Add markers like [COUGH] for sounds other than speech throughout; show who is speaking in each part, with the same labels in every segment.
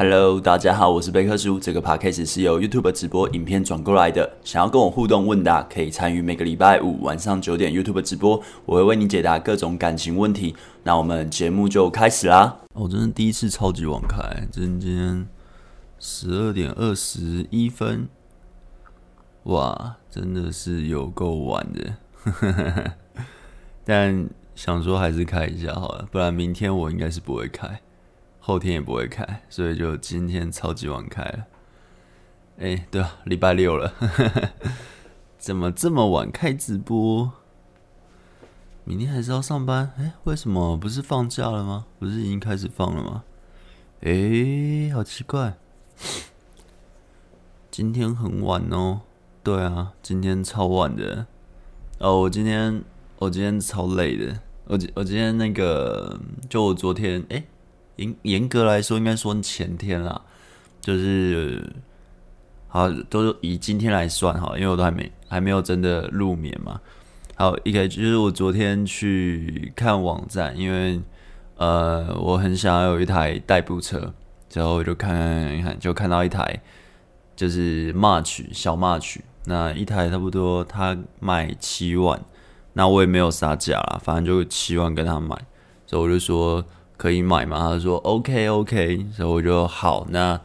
Speaker 1: Hello，大家好，我是贝克叔。这个 podcast 是由 YouTube 直播影片转过来的。想要跟我互动问答，可以参与每个礼拜五晚上九点 YouTube 直播，我会为你解答各种感情问题。那我们节目就开始啦！我、哦、真的第一次超级晚开，今天十二点二十一分，哇，真的是有够晚的。[LAUGHS] 但想说还是开一下好了，不然明天我应该是不会开。后天也不会开，所以就今天超级晚开了。哎，对啊，礼拜六了，[LAUGHS] 怎么这么晚开直播？明天还是要上班？哎，为什么不是放假了吗？不是已经开始放了吗？哎，好奇怪。今天很晚哦。对啊，今天超晚的。哦，我今天我今天超累的。我我今天那个，就我昨天哎。严严格来说，应该说前天啦，就是好，都是以今天来算哈，因为我都还没还没有真的入眠嘛。好，一个就是我昨天去看网站，因为呃，我很想要有一台代步车，之后我就看看看，就看到一台就是 March 小 March，那一台差不多他卖七万，那我也没有杀价啦，反正就七万跟他买，所以我就说。可以买吗？他说 OK OK，所以我就好。那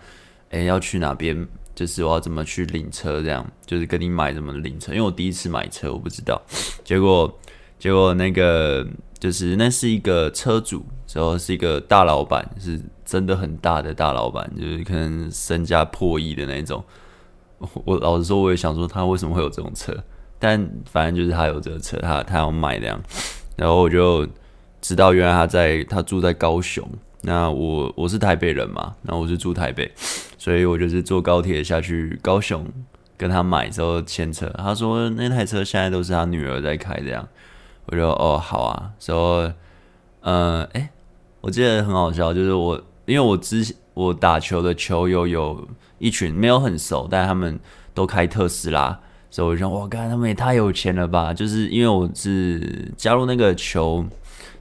Speaker 1: 诶、要去哪边？就是我要怎么去领车？这样就是跟你买怎么领车？因为我第一次买车，我不知道。结果结果那个就是那是一个车主，然后是一个大老板，是真的很大的大老板，就是可能身家破亿的那种。我老实说，我也想说他为什么会有这种车，但反正就是他有这个车，他他要买这样，然后我就。知道原来他在他住在高雄，那我我是台北人嘛，那我是住台北，所以我就是坐高铁下去高雄跟他买之后牵车。他说那台车现在都是他女儿在开，这样我就哦好啊。说嗯哎，我记得很好笑，就是我因为我之前我打球的球友有一群没有很熟，但他们都开特斯拉，所以我就说哇，干他们也太有钱了吧！就是因为我是加入那个球。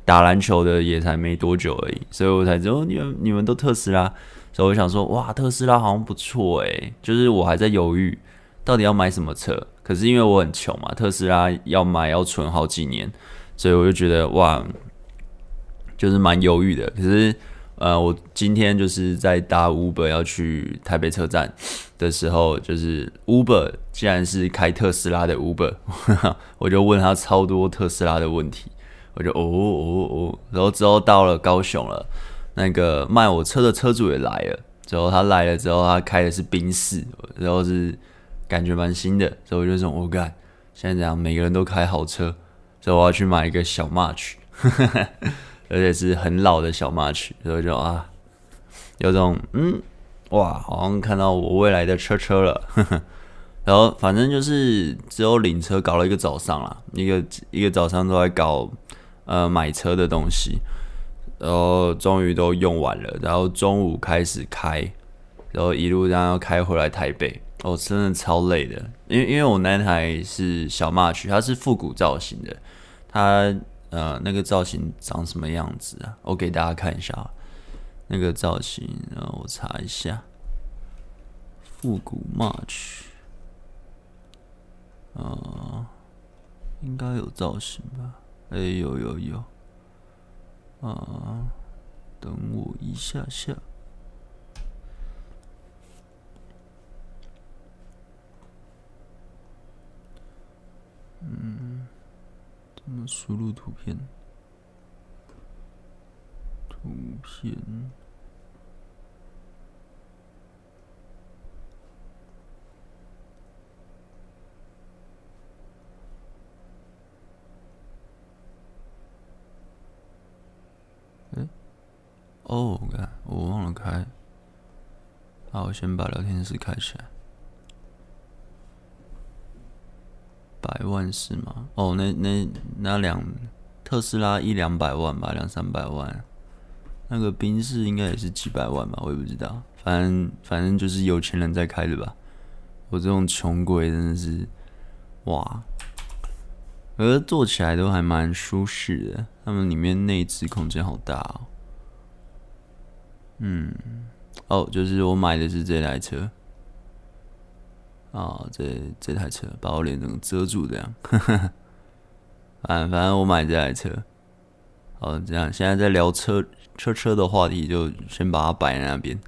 Speaker 1: 打篮球的也才没多久而已，所以我才知道你们你们都特斯拉，所以我想说哇，特斯拉好像不错诶，就是我还在犹豫到底要买什么车，可是因为我很穷嘛，特斯拉要买要存好几年，所以我就觉得哇，就是蛮犹豫的。可是呃，我今天就是在搭 Uber 要去台北车站的时候，就是 Uber 既然是开特斯拉的 Uber，[LAUGHS] 我就问他超多特斯拉的问题。我就哦哦哦，然后之后到了高雄了，那个卖我车的车主也来了。之后他来了之后，他开的是宾士，然后是感觉蛮新的。所以我就说，我、哦、干，现在这样每个人都开好车，所以我要去买一个小 March，[LAUGHS] 而且是很老的小 March。所以就啊，有种嗯，哇，好像看到我未来的车车了。[LAUGHS] 然后反正就是只有领车搞了一个早上啦，一个一个早上都在搞。呃，买车的东西，然后终于都用完了，然后中午开始开，然后一路这样要开回来台北，哦，真的超累的，因为因为我那台是小迈曲它是复古造型的，它呃那个造型长什么样子啊？我给大家看一下那个造型，然后我查一下，复古 March，应该有造型吧。哎，呦呦呦，啊，等我一下下，嗯，怎么输入图片？图片。哦，我看我忘了开。好，我先把聊天室开起来。百万是吗？哦，那那那两特斯拉一两百万吧，两三百万。那个宾士应该也是几百万吧，我也不知道。反正反正就是有钱人在开的吧。我这种穷鬼真的是，哇！而坐起来都还蛮舒适的，他们里面内置空间好大哦。嗯，哦，就是我买的是这台车。啊，这这台车把我脸整个遮住，这样。反 [LAUGHS] 反正我买这台车。好，这样现在在聊车车车的话题，就先把它摆在那边。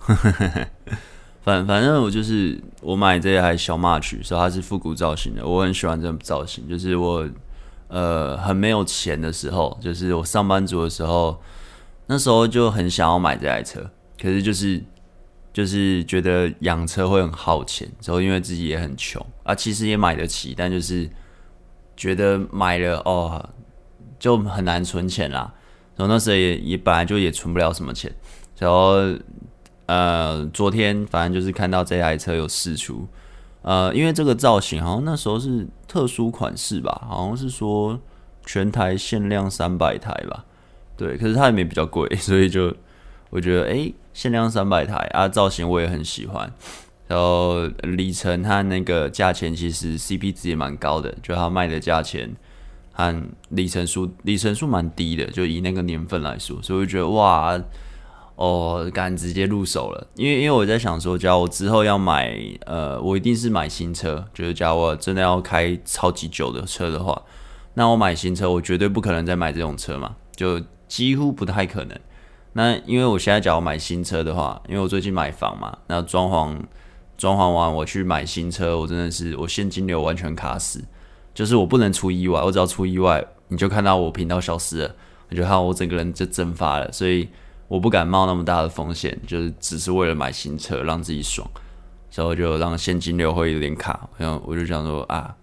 Speaker 1: [LAUGHS] 反反正我就是我买这台小 March，所以它是复古造型的，我很喜欢这种造型。就是我呃很没有钱的时候，就是我上班族的时候，那时候就很想要买这台车，可是就是。就是觉得养车会很耗钱，然后因为自己也很穷啊，其实也买得起，但就是觉得买了哦，就很难存钱啦。然后那时候也也本来就也存不了什么钱，然后呃，昨天反正就是看到这台车有释出，呃，因为这个造型好像那时候是特殊款式吧，好像是说全台限量三百台吧，对，可是它也没比较贵，[LAUGHS] 所以就我觉得哎。限量三百台啊，造型我也很喜欢，然后里程和那个价钱其实 CP 值也蛮高的，就它卖的价钱和里程数里程数蛮低的，就以那个年份来说，所以我觉得哇，哦，敢直接入手了，因为因为我在想说，假如我之后要买，呃，我一定是买新车，就是假如我真的要开超级久的车的话，那我买新车，我绝对不可能再买这种车嘛，就几乎不太可能。那因为我现在假如买新车的话，因为我最近买房嘛，那装潢装潢完我去买新车，我真的是我现金流完全卡死，就是我不能出意外，我只要出意外，你就看到我频道消失了，你就看我整个人就蒸发了，所以我不敢冒那么大的风险，就是只是为了买新车让自己爽，所以我就让现金流会有点卡，然后我就想说啊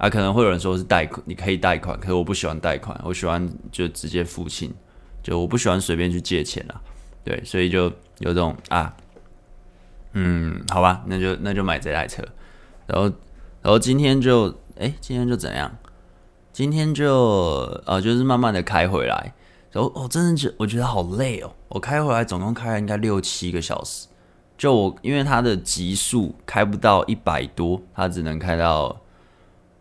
Speaker 1: 啊，可能会有人说是贷款，你可以贷款，可是我不喜欢贷款，我喜欢就直接付清。就我不喜欢随便去借钱啊，对，所以就有这种啊，嗯，好吧，那就那就买这台车，然后然后今天就哎、今天就怎样？今天就呃，就是慢慢的开回来，然后哦，真的觉我觉得好累哦，我开回来总共开了应该六七个小时，就我因为它的极速开不到一百多，它只能开到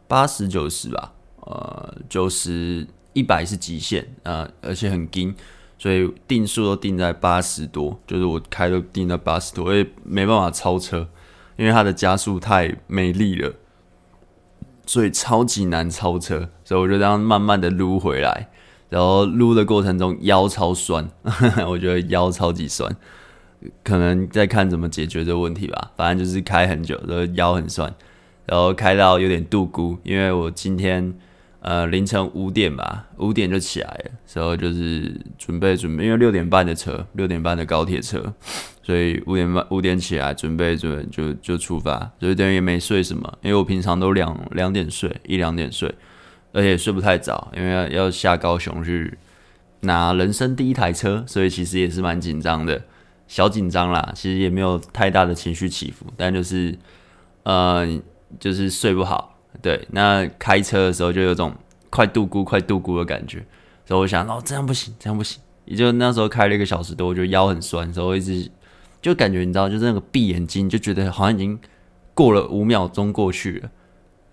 Speaker 1: 八十九十吧，呃，九十。一百是极限啊、呃，而且很紧，所以定速都定在八十多，就是我开都定在八十多，也没办法超车，因为它的加速太没力了，所以超级难超车，所以我就这样慢慢的撸回来，然后撸的过程中腰超酸，[LAUGHS] 我觉得腰超级酸，可能在看怎么解决这个问题吧，反正就是开很久，然后腰很酸，然后开到有点度孤，因为我今天。呃，凌晨五点吧，五点就起来了，然后就是准备准备，因为六点半的车，六点半的高铁车，所以五点半五点起来准备准备就就出发，所以等于也没睡什么，因为我平常都两两点睡，一两点睡，而且睡不太早，因为要要下高雄去拿人生第一台车，所以其实也是蛮紧张的，小紧张啦，其实也没有太大的情绪起伏，但就是呃，就是睡不好。对，那开车的时候就有种快度孤、快度孤的感觉，所以我想，哦，这样不行，这样不行。也就那时候开了一个小时多，我觉得腰很酸，所以我一直就感觉你知道，就是那个闭眼睛就觉得好像已经过了五秒钟过去了。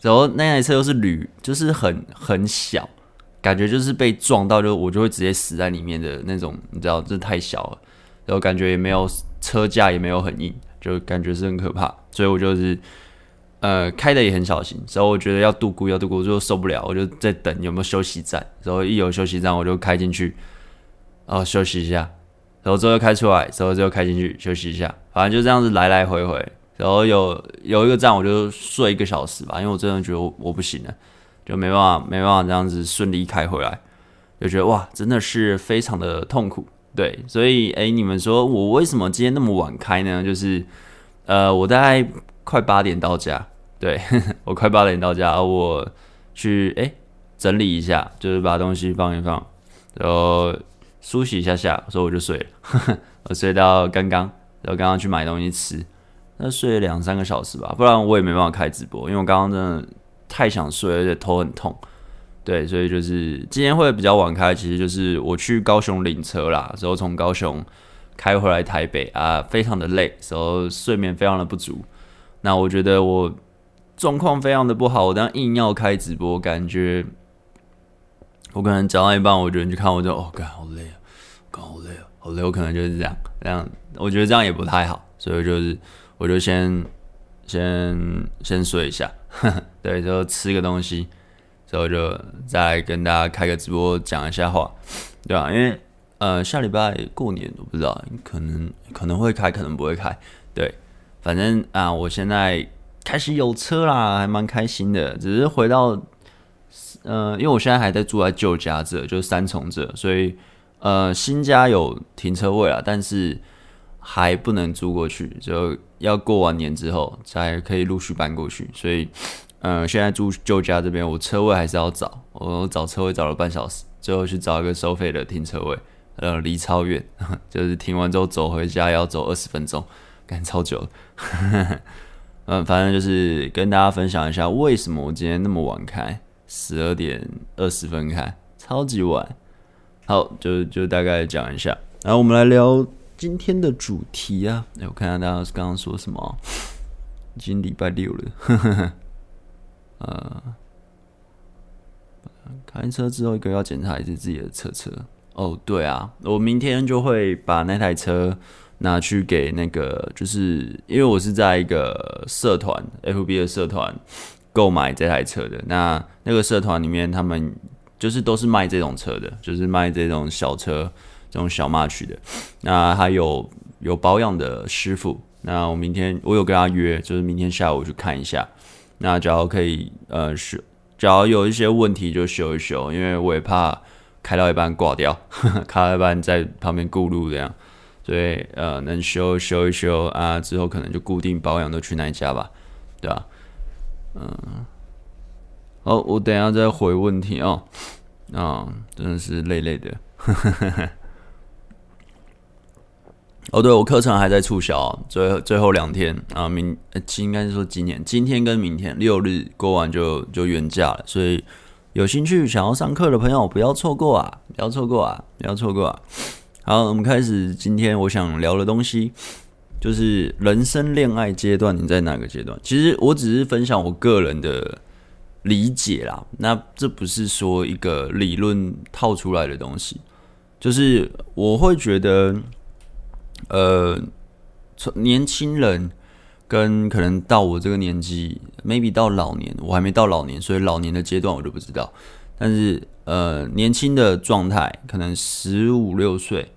Speaker 1: 然后那台车又是铝，就是很很小，感觉就是被撞到就我就会直接死在里面的那种，你知道，这太小了。然后感觉也没有车架，也没有很硬，就感觉是很可怕。所以我就是。呃，开的也很小心，所以我觉得要度过要度孤，就受不了，我就在等有没有休息站，然后一有休息站我就开进去，然后休息一下，然后之后开出来，然后之后开进去休息一下，反正就这样子来来回回，然后有有一个站我就睡一个小时吧，因为我真的觉得我，我不行了，就没办法没办法这样子顺利开回来，就觉得哇，真的是非常的痛苦，对，所以哎，你们说我为什么今天那么晚开呢？就是呃，我大概快八点到家。对，[LAUGHS] 我快八点到家，我去哎整理一下，就是把东西放一放，然后梳洗一下下，所以我就睡了。[LAUGHS] 我睡到刚刚，然后刚刚去买东西吃，那睡了两三个小时吧，不然我也没办法开直播，因为我刚刚真的太想睡，而且头很痛。对，所以就是今天会比较晚开，其实就是我去高雄领车啦，然后从高雄开回来台北啊，非常的累，然后睡眠非常的不足。那我觉得我。状况非常的不好，我当硬要开直播，感觉我可能讲到一半，我觉得你去看我就哦，干好累啊，干好累啊，好累我可能就是这样，这样我觉得这样也不太好，所以就是我就先先先睡一下，[LAUGHS] 对，就吃个东西，之后就再跟大家开个直播讲一下话，对吧？因为呃下礼拜过年我不知道，可能可能会开，可能不会开，对，反正啊我现在开始有车啦，还蛮开心的，只是回到呃因为我现在还在住在旧家这，就是三重这，所以。呃，新家有停车位啊，但是还不能租过去，就要过完年之后才可以陆续搬过去。所以，呃，现在住旧家这边，我车位还是要找。我找车位找了半小时，最后去找一个收费的停车位，呃，离超远，[LAUGHS] 就是停完之后走回家要走二十分钟，赶超久了。嗯，[LAUGHS] 反正就是跟大家分享一下，为什么我今天那么晚开，十二点二十分开，超级晚。好，就就大概讲一下，然后我们来聊今天的主题啊。哎，我看看大家刚刚说什么，已经礼拜六了，呵呵呵。呃，开车之后一个要检查一次自己的车车。哦，对啊，我明天就会把那台车拿去给那个，就是因为我是在一个社团，FB 的社团购买这台车的。那那个社团里面，他们。就是都是卖这种车的，就是卖这种小车、这种小马曲的。那还有有保养的师傅。那我明天我有跟他约，就是明天下午去看一下。那只要可以呃修，只要有一些问题就修一修，因为我也怕开到一半挂掉，[LAUGHS] 开到一半在旁边顾路这样。所以呃能修修一修啊，之后可能就固定保养都去那一家吧，对吧？嗯。好，我等下再回问题哦。啊、真的是累累的。[LAUGHS] 哦，对，我课程还在促销，最最后两天啊，明应该是说今年今天跟明天六日过完就就原价了，所以有兴趣想要上课的朋友不要错过啊，不要错过啊，不要错过啊。好，我们开始今天我想聊的东西，就是人生恋爱阶段，你在哪个阶段？其实我只是分享我个人的。理解啦，那这不是说一个理论套出来的东西，就是我会觉得，呃，从年轻人跟可能到我这个年纪，maybe 到老年，我还没到老年，所以老年的阶段我就不知道。但是呃，年轻的状态，可能十五六岁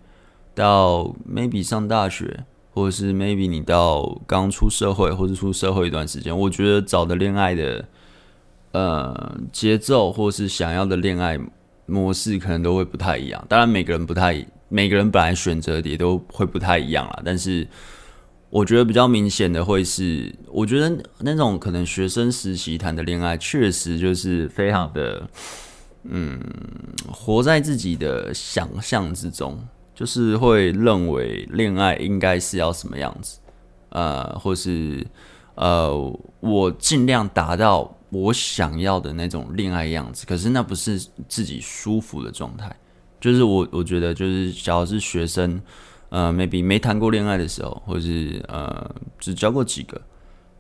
Speaker 1: 到 maybe 上大学，或者是 maybe 你到刚出社会，或者出社会一段时间，我觉得找的恋爱的。呃，节奏或是想要的恋爱模式可能都会不太一样。当然，每个人不太，每个人本来选择也都会不太一样啦。但是，我觉得比较明显的会是，我觉得那种可能学生时期谈的恋爱，确实就是非常的，嗯，活在自己的想象之中，就是会认为恋爱应该是要什么样子，呃，或是呃，我尽量达到。我想要的那种恋爱样子，可是那不是自己舒服的状态。就是我，我觉得，就是假如是学生，呃，maybe 没谈过恋爱的时候，或是呃，只交过几个，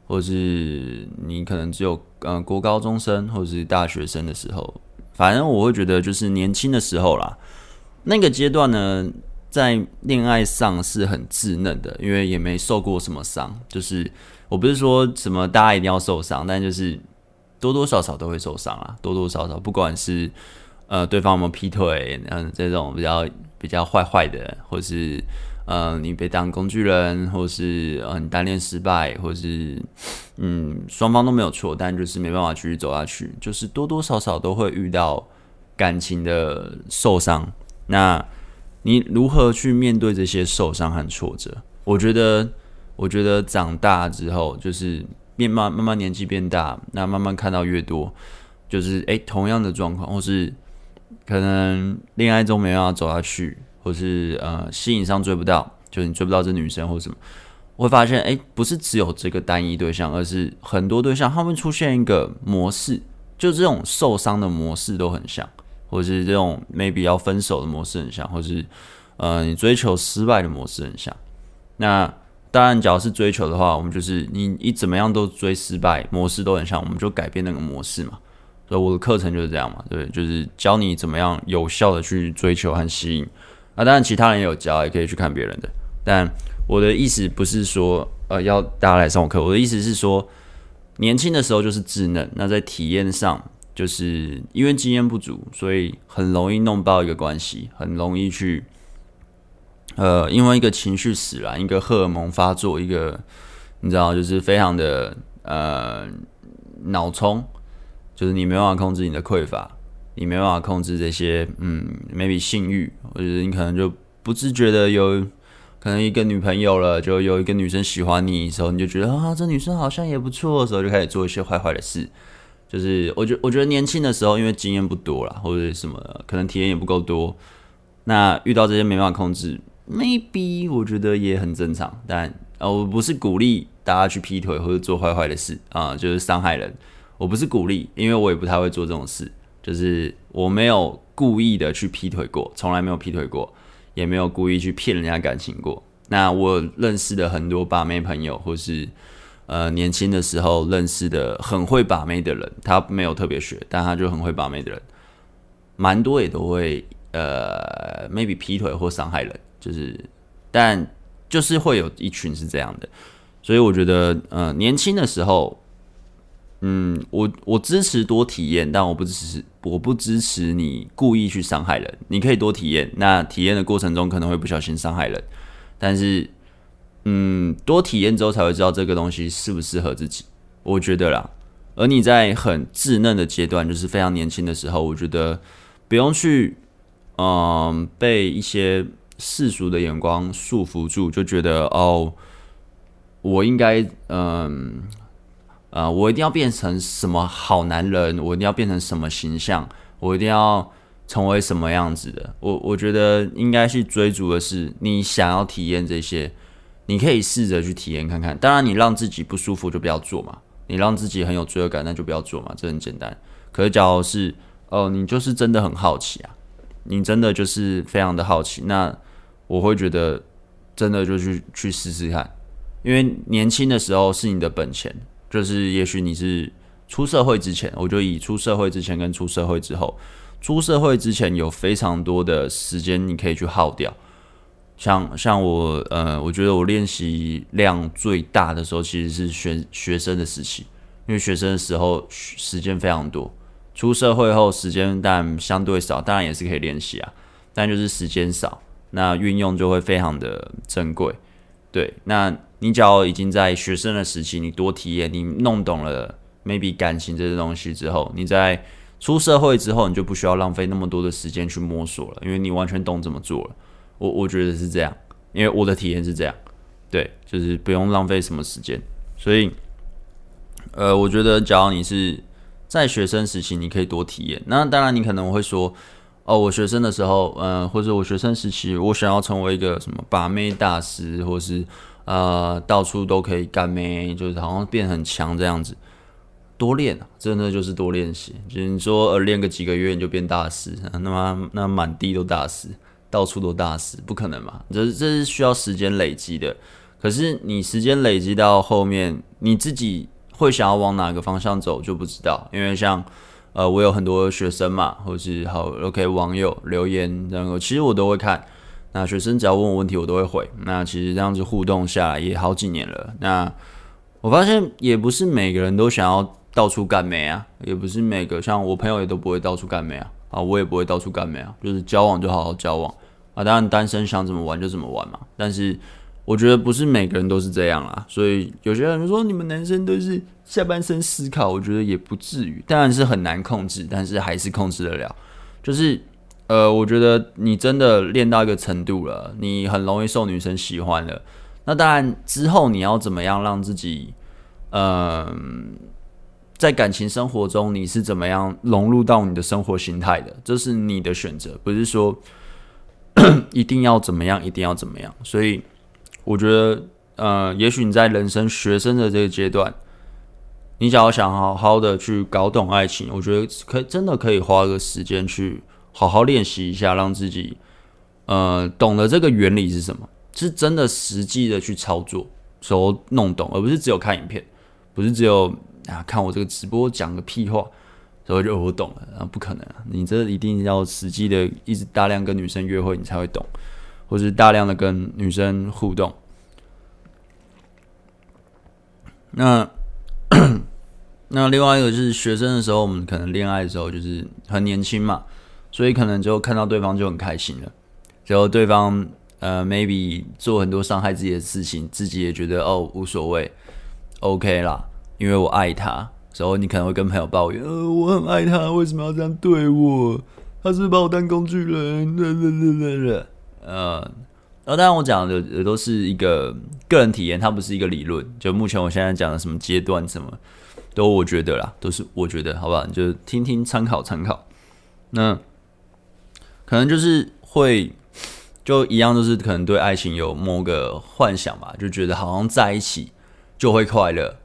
Speaker 1: 或是你可能只有呃国高中生或是大学生的时候，反正我会觉得，就是年轻的时候啦，那个阶段呢，在恋爱上是很稚嫩的，因为也没受过什么伤。就是我不是说什么大家一定要受伤，但就是。多多少少都会受伤啊，多多少少，不管是呃对方有没有劈腿，嗯、这种比较比较坏坏的，或是呃你被当工具人，或是呃你单恋失败，或是嗯双方都没有错，但就是没办法继续走下去，就是多多少少都会遇到感情的受伤。那你如何去面对这些受伤和挫折？我觉得，我觉得长大之后就是。变慢，慢慢年纪变大，那慢慢看到越多，就是诶、同样的状况，或是可能恋爱中没办法走下去，或是呃，吸引上追不到，就是你追不到这女生或什么，我会发现诶、不是只有这个单一对象，而是很多对象，他们出现一个模式，就这种受伤的模式都很像，或者是这种 maybe 要分手的模式很像，或是呃，你追求失败的模式很像，那。当然，只要是追求的话，我们就是你你怎么样都追失败，模式都很像，我们就改变那个模式嘛。所以我的课程就是这样嘛，对，就是教你怎么样有效的去追求和吸引，啊。当然，其他人也有教，也可以去看别人的。但我的意思不是说，呃，要大家来上我课。我的意思是说，年轻的时候就是稚嫩，那在体验上，就是因为经验不足，所以很容易弄爆一个关系，很容易去，呃，因为一个情绪使然，一个荷尔蒙发作，一个你知道，就是非常的呃脑冲，就是你没办法控制你的匮乏，你没办法控制这些，嗯，maybe 性欲，或者你可能就不自觉的有。可能一个女朋友了，就有一个女生喜欢你的时候，你就觉得啊，这女生好像也不错的时候，就开始做一些坏坏的事。就是我觉我觉得年轻的时候，因为经验不多啦，或者什么，可能体验也不够多，那遇到这些没办法控制，maybe 我觉得也很正常。但呃，我不是鼓励大家去劈腿或者做坏坏的事啊，就是伤害人。我不是鼓励，因为我也不太会做这种事。就是我没有故意的去劈腿过，从来没有劈腿过。也没有故意去骗人家感情过。那我认识的很多把妹朋友，或是呃年轻的时候认识的很会把妹的人，他没有特别学，但他就很会把妹的人，蛮多也都会呃 maybe 劈腿或伤害人，就是但就是会有一群是这样的。所以我觉得呃年轻的时候。嗯，我我支持多体验，但我不支持我不支持你故意去伤害人。你可以多体验，那体验的过程中可能会不小心伤害人，但是嗯，多体验之后才会知道这个东西适不适合自己。我觉得啦，而你在很稚嫩的阶段，就是非常年轻的时候，我觉得不用去嗯被一些世俗的眼光束缚住，就觉得哦，我应该嗯。呃，我一定要变成什么好男人？我一定要变成什么形象？我一定要成为什么样子的？我我觉得应该去追逐的是你想要体验这些，你可以试着去体验看看。当然，你让自己不舒服就不要做嘛。你让自己很有罪恶感，那就不要做嘛。这很简单。可是，假如是哦、呃，你就是真的很好奇啊，你真的就是非常的好奇，那我会觉得真的就去去试试看，因为年轻的时候是你的本钱。就是，也许你是出社会之前，我就以出社会之前跟出社会之后，出社会之前有非常多的时间你可以去耗掉。像像我，呃，我觉得我练习量最大的时候其实是学学生的时期，因为学生的时候时间非常多，出社会后时间但相对少，当然也是可以练习啊，但就是时间少，那运用就会非常的珍贵。对，那。你只要已经在学生的时期，你多体验，你弄懂了 maybe 感情这些东西之后，你在出社会之后，你就不需要浪费那么多的时间去摸索了，因为你完全懂怎么做了。我我觉得是这样，因为我的体验是这样，对，就是不用浪费什么时间。所以，呃，我觉得，假如你是在学生时期，你可以多体验。那当然，你可能会说，哦，我学生的时候，嗯、或者我学生时期，我想要成为一个什么把妹大师，或是。呃，到处都可以干妹，就是好像变很强这样子。多练啊，真的就是多练习。就是你说呃，练个几个月你就变大师，那么那满地都大师，到处都大师，不可能嘛？这这是需要时间累积的。可是你时间累积到后面，你自己会想要往哪个方向走就不知道。因为像呃，我有很多学生嘛，或是好 OK 网友留言，然后其实我都会看。那学生只要问我问题，我都会回。那其实这样子互动下来也好几年了。那我发现也不是每个人都想要到处干妹啊，也不是每个像我朋友也都不会到处干妹啊。啊，我也不会到处干没啊，就是交往就好好交往啊。当然单身想怎么玩就怎么玩嘛。但是我觉得不是每个人都是这样啦。所以有些人说你们男生都是下半身思考，我觉得也不至于。当然是很难控制，但是还是控制得了。就是。呃，我觉得你真的练到一个程度了，你很容易受女生喜欢了。那当然之后你要怎么样让自己，嗯、在感情生活中你是怎么样融入到你的生活形态的，这是你的选择，不是说 [COUGHS] 一定要怎么样，一定要怎么样。所以我觉得，呃，也许你在人生学生的这个阶段，你只要想好好的去搞懂爱情，我觉得可以真的可以花个时间去。好好练习一下，让自己呃懂得这个原理是什么，是真的实际的去操作，时候弄懂，而不是只有看影片，不是只有啊看我这个直播讲个屁话，所以就我懂了啊，不可能，你这一定要实际的一直大量跟女生约会，你才会懂。或是大量的跟女生互动。那那另外一个就是学生的时候，我们可能恋爱的时候就是很年轻嘛，所以可能就看到对方就很开心了，然后对方呃 maybe 做很多伤害自己的事情，自己也觉得哦无所谓，OK 啦，因为我爱他。时候你可能会跟朋友抱怨，呃，我很爱他，为什么要这样对我？他是不是把我当工具人？呃，然后当然我讲的也都是一个个人体验，它不是一个理论。就目前我现在讲的什么阶段，什么都我觉得啦，都是我觉得，好不好？你就听听参考参考。那可能就是会就一样，都是可能对爱情有某个幻想吧，就觉得好像在一起就会快乐。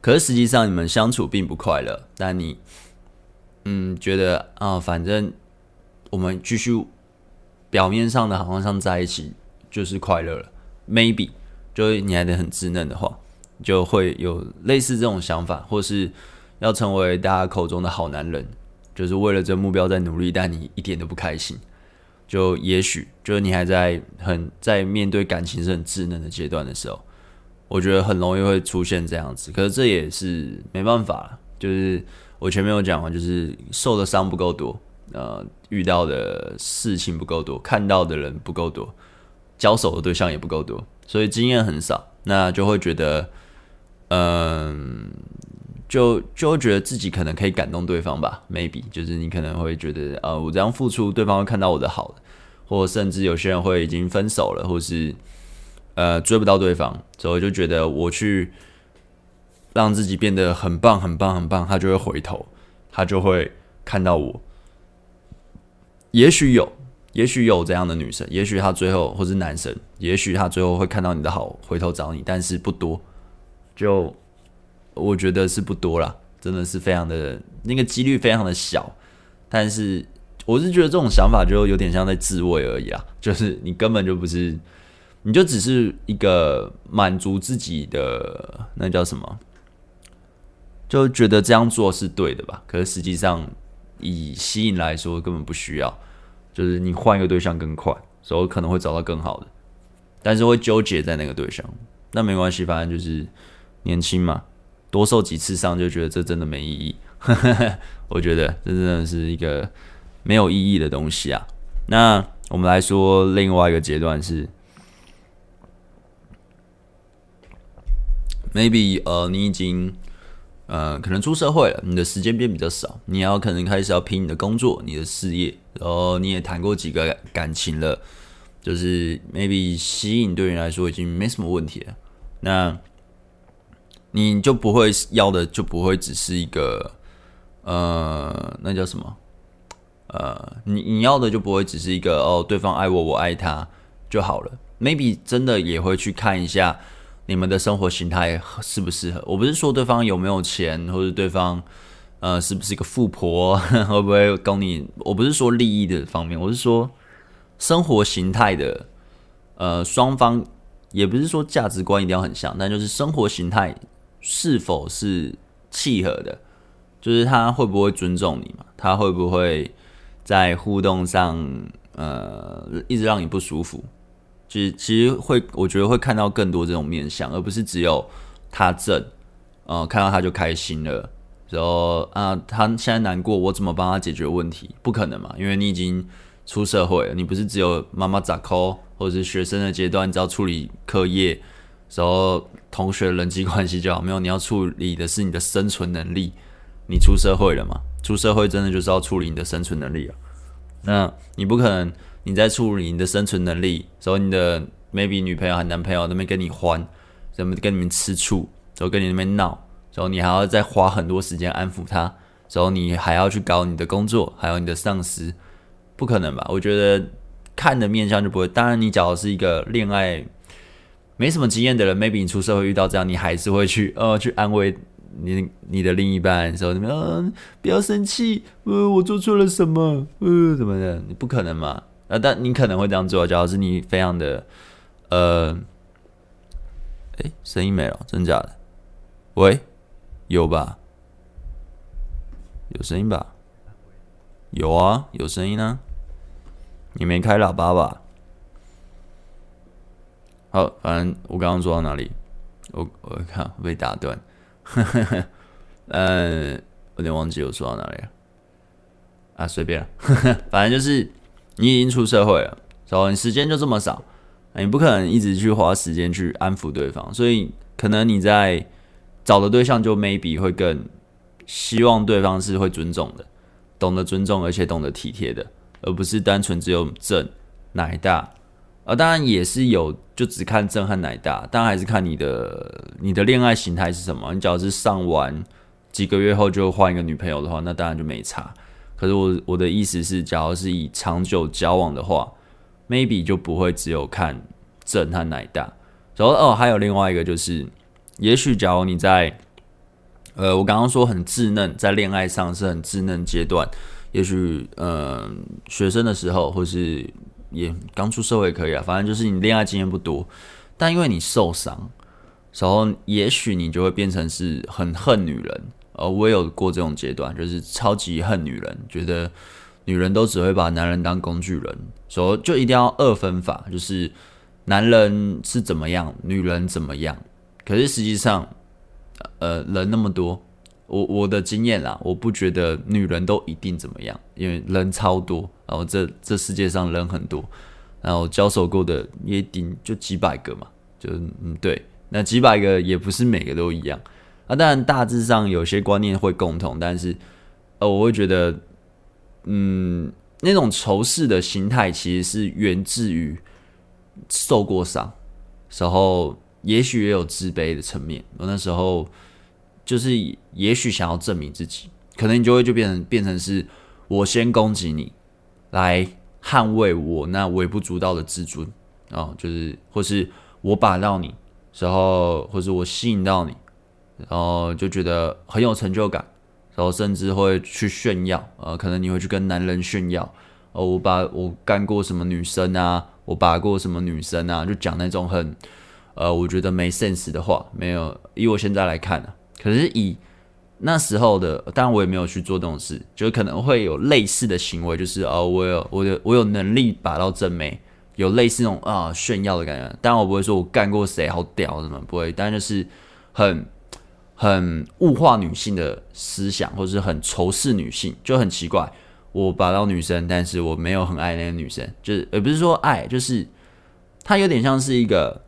Speaker 1: 可是实际上你们相处并不快乐，但你，嗯，觉得啊，反正我们继续表面上的好像像在一起就是快乐了，maybe，就是你还得很稚嫩的话，就会有类似这种想法，或是要成为大家口中的好男人，就是为了这目标在努力，但你一点都不开心，就也许就是你还在很在面对感情是很稚嫩的阶段的时候。我觉得很容易会出现这样子，可是这也是没办法。就是我前面有讲过，就是受的伤不够多，呃，遇到的事情不够多，看到的人不够多，交手的对象也不够多，所以经验很少，那就会觉得，嗯，就就会觉得自己可能可以感动对方吧，maybe，就是你可能会觉得，呃，我这样付出，对方会看到我的好，或甚至有些人会已经分手了，或是。呃，追不到对方，所以我就觉得我去让自己变得很棒、很棒、很棒，他就会回头，他就会看到我。也许有，也许有这样的女生，也许他最后或是男生，也许他最后会看到你的好，回头找你，但是不多。就我觉得是不多啦，真的是非常的那个几率非常的小。但是我是觉得这种想法就有点像在自慰而已啊，就是你根本就不是。你就只是一个满足自己的，那叫什么？就觉得这样做是对的吧？可是实际上，以吸引来说，根本不需要。就是你换一个对象更快，所以可能会找到更好的，但是会纠结在那个对象。那没关系，反正就是年轻嘛，多受几次伤就觉得这真的没意义。[LAUGHS] 我觉得这真的是一个没有意义的东西啊。那我们来说另外一个阶段是。Maybe 呃，你已经呃可能出社会了，你的时间变比较少，你要可能开始要拼你的工作、你的事业，然后你也谈过几个感情了，就是 maybe 吸引对你来说已经没什么问题了，那你就不会要的就不会只是一个呃那叫什么呃你你要的就不会只是一个哦对方爱我我爱他就好了，maybe 真的也会去看一下。你们的生活形态适不适合？我不是说对方有没有钱，或者对方呃是不是一个富婆，[LAUGHS] 会不会供你？我不是说利益的方面，我是说生活形态的呃双方，也不是说价值观一定要很像，但就是生活形态是否是契合的，就是他会不会尊重你嘛？他会不会在互动上呃一直让你不舒服？其实其实会，我觉得会看到更多这种面相，而不是只有他正，呃，看到他就开心了，然后啊，他现在难过，我怎么帮他解决问题？不可能嘛，因为你已经出社会了，你不是只有妈妈咋抠，或者是学生的阶段，只要处理课业，然后同学人际关系就好，没有，你要处理的是你的生存能力。你出社会了嘛？出社会真的就是要处理你的生存能力啊，那你不可能。你在处理你的生存能力，所以你的 maybe 女朋友和男朋友那边跟你欢，怎么跟你们吃醋，然后跟你那边闹，然后你还要再花很多时间安抚他，然后你还要去搞你的工作，还有你的上司，不可能吧？我觉得看的面相就不会。当然，你假如是一个恋爱没什么经验的人，maybe 你出社会遇到这样，你还是会去呃去安慰你你的另一半，说你们不要生气，呃我做错了什么，呃怎么的？你不可能嘛？呃，但你可能会这样做，假如是你非常的，呃，哎，声音没了，真假的？喂，有吧？有声音吧？有啊，有声音啊。你没开喇叭吧？好，反正我刚刚说到哪里？我我看被打断，呃，有点忘记我说到哪里了。啊，随便了，[LAUGHS] 反正就是你已经出社会了，然后你时间就这么少，你不可能一直去花时间去安抚对方，所以可能你在找的对象就 maybe 会更希望对方是会尊重的，懂得尊重而且懂得体贴的，而不是单纯只有正奶大。啊，当然也是有，就只看正和奶大，当然还是看你的你的恋爱形态是什么。你只要是上完几个月后就换一个女朋友的话，那当然就没差。可是我我的意思是，假如是以长久交往的话，maybe 就不会只有看正和奶大。然后哦，还有另外一个就是，也许假如你在，呃，我刚刚说很稚嫩，在恋爱上是很稚嫩阶段，也许呃学生的时候或是。也刚出社会可以啊，反正就是你恋爱经验不多，但因为你受伤，然后也许你就会变成是很恨女人。呃，我也有过这种阶段，就是超级恨女人，觉得女人都只会把男人当工具人，所以就一定要二分法，就是男人是怎么样，女人怎么样。可是实际上，呃，人那么多。我我的经验啦，我不觉得女人都一定怎么样，因为人超多，然后这这世界上人很多，然后交手过的也顶就几百个嘛，就嗯对，那几百个也不是每个都一样啊，当然大致上有些观念会共同，但是呃我会觉得，嗯那种仇视的心态其实是源自于受过伤，然后也许也有自卑的层面，我那时候。就是也许想要证明自己，可能你就会就变成变成是我先攻击你，来捍卫我那微不足道的自尊啊、哦，就是或是我把到你，然后或是我吸引到你，然后就觉得很有成就感，然后甚至会去炫耀，呃，可能你会去跟男人炫耀，哦，我把我干过什么女生啊，我把过什么女生啊，就讲那种很呃，我觉得没 sense 的话，没有，以我现在来看呢、可是以那时候的，当然我也没有去做这种事，就可能会有类似的行为，就是哦，我有我有我有能力把到正妹，有类似那种啊炫耀的感觉。当然我不会说我干过谁好屌什么，不会，但就是很很物化女性的思想，或是很仇视女性，就很奇怪。我把到女生，但是我没有很爱那个女生，就是也不是说爱，就是它有点像是一个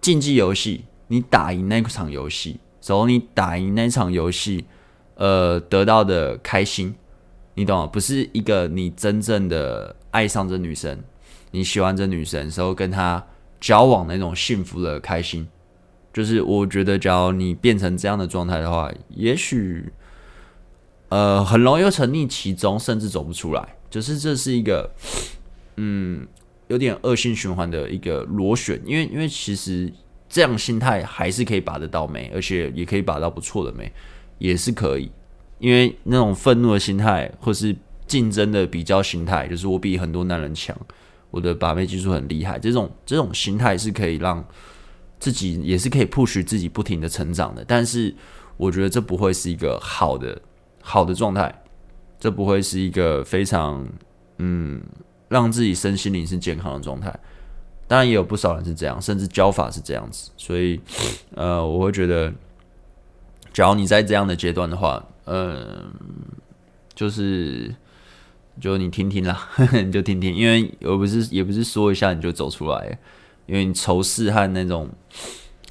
Speaker 1: 竞技游戏，你打赢那场游戏。然后你打赢那场游戏，呃，得到的开心，你懂吗？不是一个你真正的爱上这女生，你喜欢这女生，时候跟她交往的那种幸福的开心，就是我觉得，假如你变成这样的状态的话，也许，呃，很容易沉溺其中，甚至走不出来。就是这是一个，嗯，有点恶性循环的一个螺旋，因为因为其实。这样心态还是可以把得到美，而且也可以把到不错的美，也是可以。因为那种愤怒的心态，或是竞争的比较心态，就是我比很多男人强，我的把妹技术很厉害。这种这种心态是可以让自己，也是可以 push 自己不停的成长的。但是我觉得这不会是一个好的好的状态，这不会是一个非常嗯让自己身心灵是健康的状态。当然也有不少人是这样，甚至教法是这样子，所以，呃，我会觉得，假如你在这样的阶段的话，呃，就是，就你听听啦，[LAUGHS] 你就听听，因为我不是也不是说一下你就走出来，因为你仇视和那种，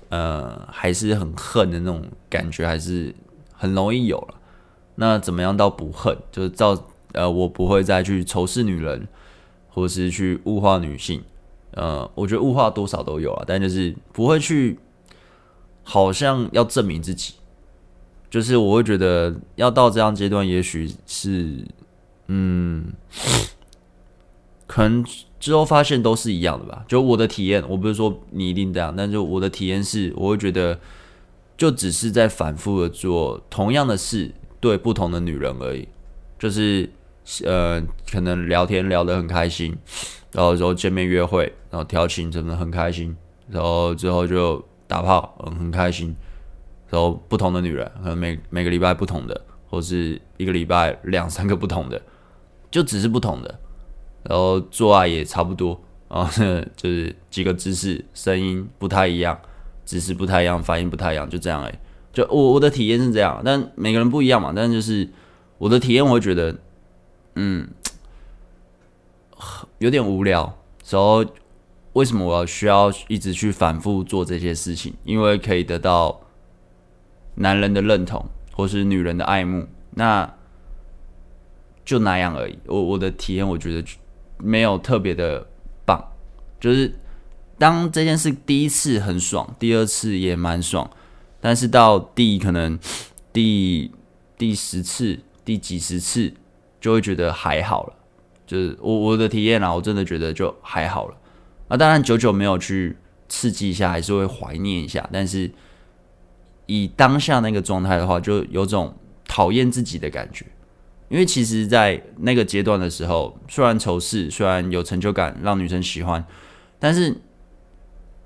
Speaker 1: 呃，还是很恨的那种感觉，还是很容易有了。那怎么样到不恨？就是照，呃，我不会再去仇视女人，或是去物化女性。呃，我觉得物化多少都有啊，但就是不会去，好像要证明自己，就是我会觉得要到这样阶段，也许是，嗯，可能之后发现都是一样的吧。就我的体验，我不是说你一定这样，但就我的体验是，我会觉得就只是在反复的做同样的事，对不同的女人而已，就是呃，可能聊天聊得很开心。然后之后见面约会，然后调情，真的很开心。然后之后就打炮，嗯，很开心。然后不同的女人，可能每每个礼拜不同的，或是一个礼拜两三个不同的，就只是不同的。然后做爱也差不多，哦，[LAUGHS] 就是几个姿势，声音不太一样，姿势不太一样，反应不太一样，就这样哎。就我我的体验是这样，但每个人不一样嘛。但就是我的体验，我会觉得，嗯，[TSK] 有点无聊。时候为什么我要需要一直去反复做这些事情？因为可以得到男人的认同，或是女人的爱慕。那就那样而已。我我的体验，我觉得没有特别的棒。就是当这件事第一次很爽，第二次也蛮爽。但是到第可能第 [SNIFFS] 第十次、第几十次，就会觉得还好了。就是我我的体验啊，我真的觉得就还好了。啊，当然久久没有去刺激一下，还是会怀念一下。但是以当下那个状态的话，就有种讨厌自己的感觉。因为其实，在那个阶段的时候，虽然仇视，虽然有成就感，让女生喜欢，但是。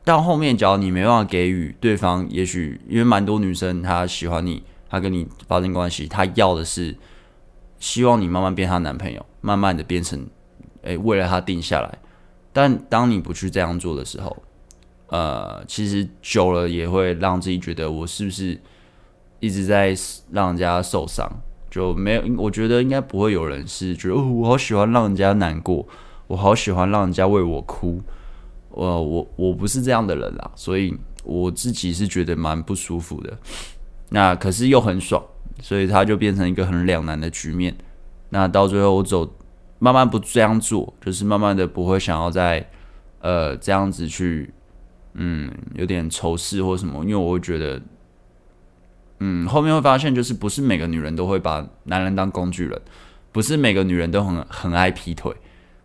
Speaker 1: 到后面，假如你没办法给予对方，也许因为蛮多女生她喜欢你，她跟你发生关系，她要的是希望你慢慢变她男朋友，慢慢的变成，哎，为了她定下来。但当你不去这样做的时候，呃，其实久了也会让自己觉得我是不是一直在让人家受伤？就没有，我觉得应该不会有人是觉得哦，我好喜欢让人家难过，我好喜欢让人家为我哭。我我我不是这样的人啦，所以我自己是觉得蛮不舒服的。那可是又很爽，所以它就变成一个很两难的局面。那到最后我走，慢慢不这样做，就是慢慢的不会想要再呃这样子去，嗯，有点仇视或什么，因为我会觉得，嗯，后面会发现就是不是每个女人都会把男人当工具人，不是每个女人都很很爱劈腿，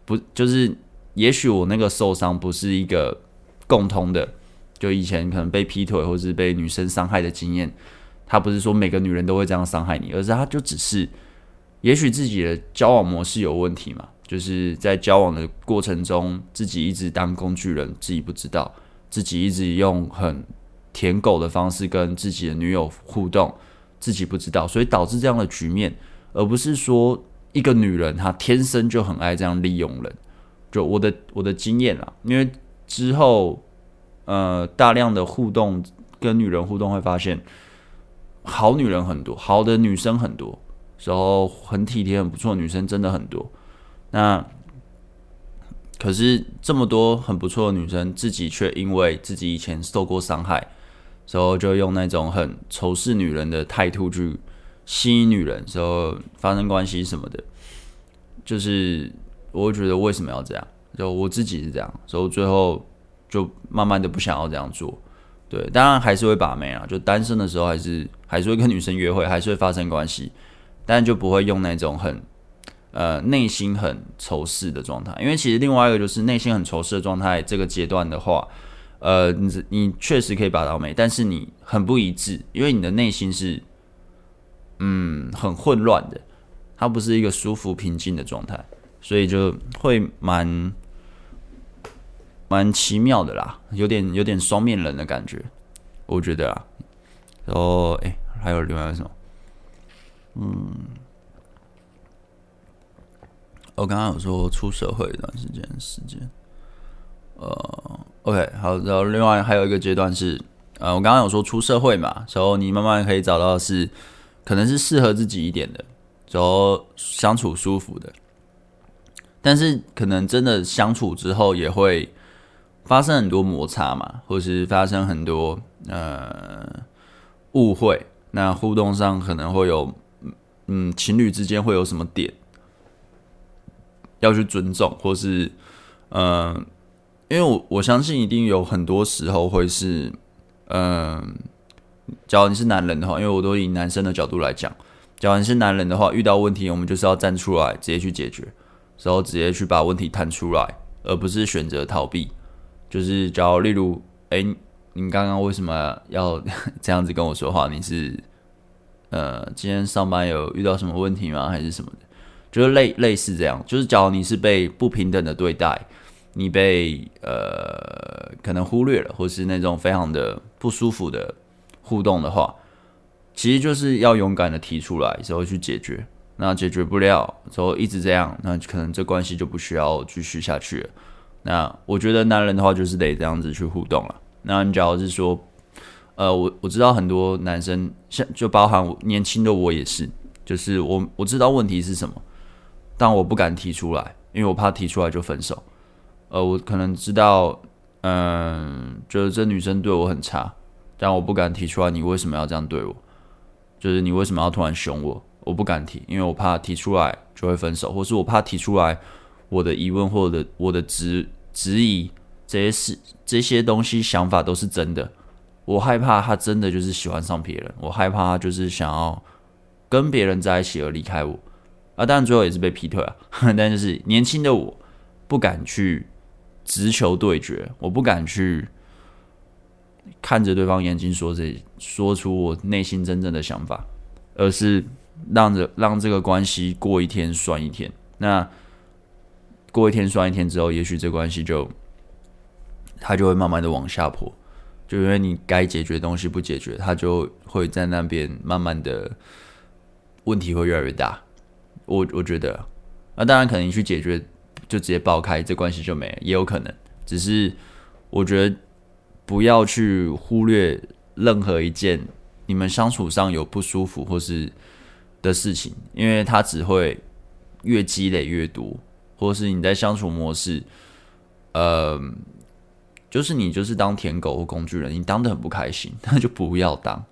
Speaker 1: 不就是。也许我那个受伤不是一个共通的，就以前可能被劈腿或是被女生伤害的经验，他不是说每个女人都会这样伤害你，而是他就只是，也许自己的交往模式有问题嘛，就是在交往的过程中自己一直当工具人，自己不知道，自己一直用很舔狗的方式跟自己的女友互动，自己不知道，所以导致这样的局面，而不是说一个女人她天生就很爱这样利用人。就我的我的经验啦，因为之后呃大量的互动跟女人互动，会发现好女人很多，好的女生很多，然后很体贴很不错女生真的很多。那可是这么多很不错的女生，自己却因为自己以前受过伤害，然后就用那种很仇视女人的态度去吸引女人，然后发生关系什么的，就是。我觉得为什么要这样？就我自己是这样，所以最后就慢慢的不想要这样做。对，当然还是会把妹啊，就单身的时候还是还是会跟女生约会，还是会发生关系，但就不会用那种很呃内心很仇视的状态。因为其实另外一个就是内心很仇视的状态，这个阶段的话，呃，你你确实可以把到妹，但是你很不一致，因为你的内心是嗯很混乱的，它不是一个舒服平静的状态。所以就会蛮蛮奇妙的啦，有点有点双面人的感觉，我觉得啊。然后哎，还有另外一个什么？嗯，我刚刚有说出社会一段时间时间。呃，OK，好，然后另外还有一个阶段是，呃，我刚刚有说出社会嘛，然后你慢慢可以找到是可能是适合自己一点的，然后相处舒服的。但是可能真的相处之后也会发生很多摩擦嘛，或是发生很多呃误会。那互动上可能会有嗯情侣之间会有什么点要去尊重，或是嗯、因为我我相信一定有很多时候会是嗯、呃，假如你是男人的话，因为我都以男生的角度来讲，假如你是男人的话，遇到问题我们就是要站出来直接去解决。然后直接去把问题谈出来，而不是选择逃避。就是，假如例如，哎，你刚刚为什么要 [LAUGHS] 这样子跟我说话？你是，呃，今天上班有遇到什么问题吗？还是什么的？就是类类似这样。就是，假如你是被不平等的对待，你被呃可能忽略了，或是那种非常的不舒服的互动的话，其实就是要勇敢的提出来，然后去解决。那解决不了，之后一直这样，那可能这关系就不需要继续下去了。那我觉得男人的话就是得这样子去互动了。那你假如是说，呃，我我知道很多男生，像就包含年轻的我也是，就是我我知道问题是什么，但我不敢提出来，因为我怕提出来就分手。呃，我可能知道，嗯，就是这女生对我很差，但我不敢提出来，你为什么要这样对我？就是你为什么要突然凶我？我不敢提，因为我怕提出来就会分手，或是我怕提出来我的疑问或者我的质质疑这些事这些东西想法都是真的。我害怕他真的就是喜欢上别人，我害怕就是想要跟别人在一起而离开我啊！当然最后也是被劈腿啊，[LAUGHS] 但就是年轻的我不敢去直球对决，我不敢去看着对方眼睛说这说出我内心真正的想法，而是。让着让这个关系过一天算一天，那过一天算一天之后，也许这关系就它就会慢慢的往下坡，就因为你该解决的东西不解决，它就会在那边慢慢的问题会越来越大。我我觉得，那当然可能你去解决就直接爆开，这关系就没了，也有可能。只是我觉得不要去忽略任何一件你们相处上有不舒服或是。的事情，因为它只会越积累越多，或是你在相处模式，呃，就是你就是当舔狗或工具人，你当得很不开心，那就不要当，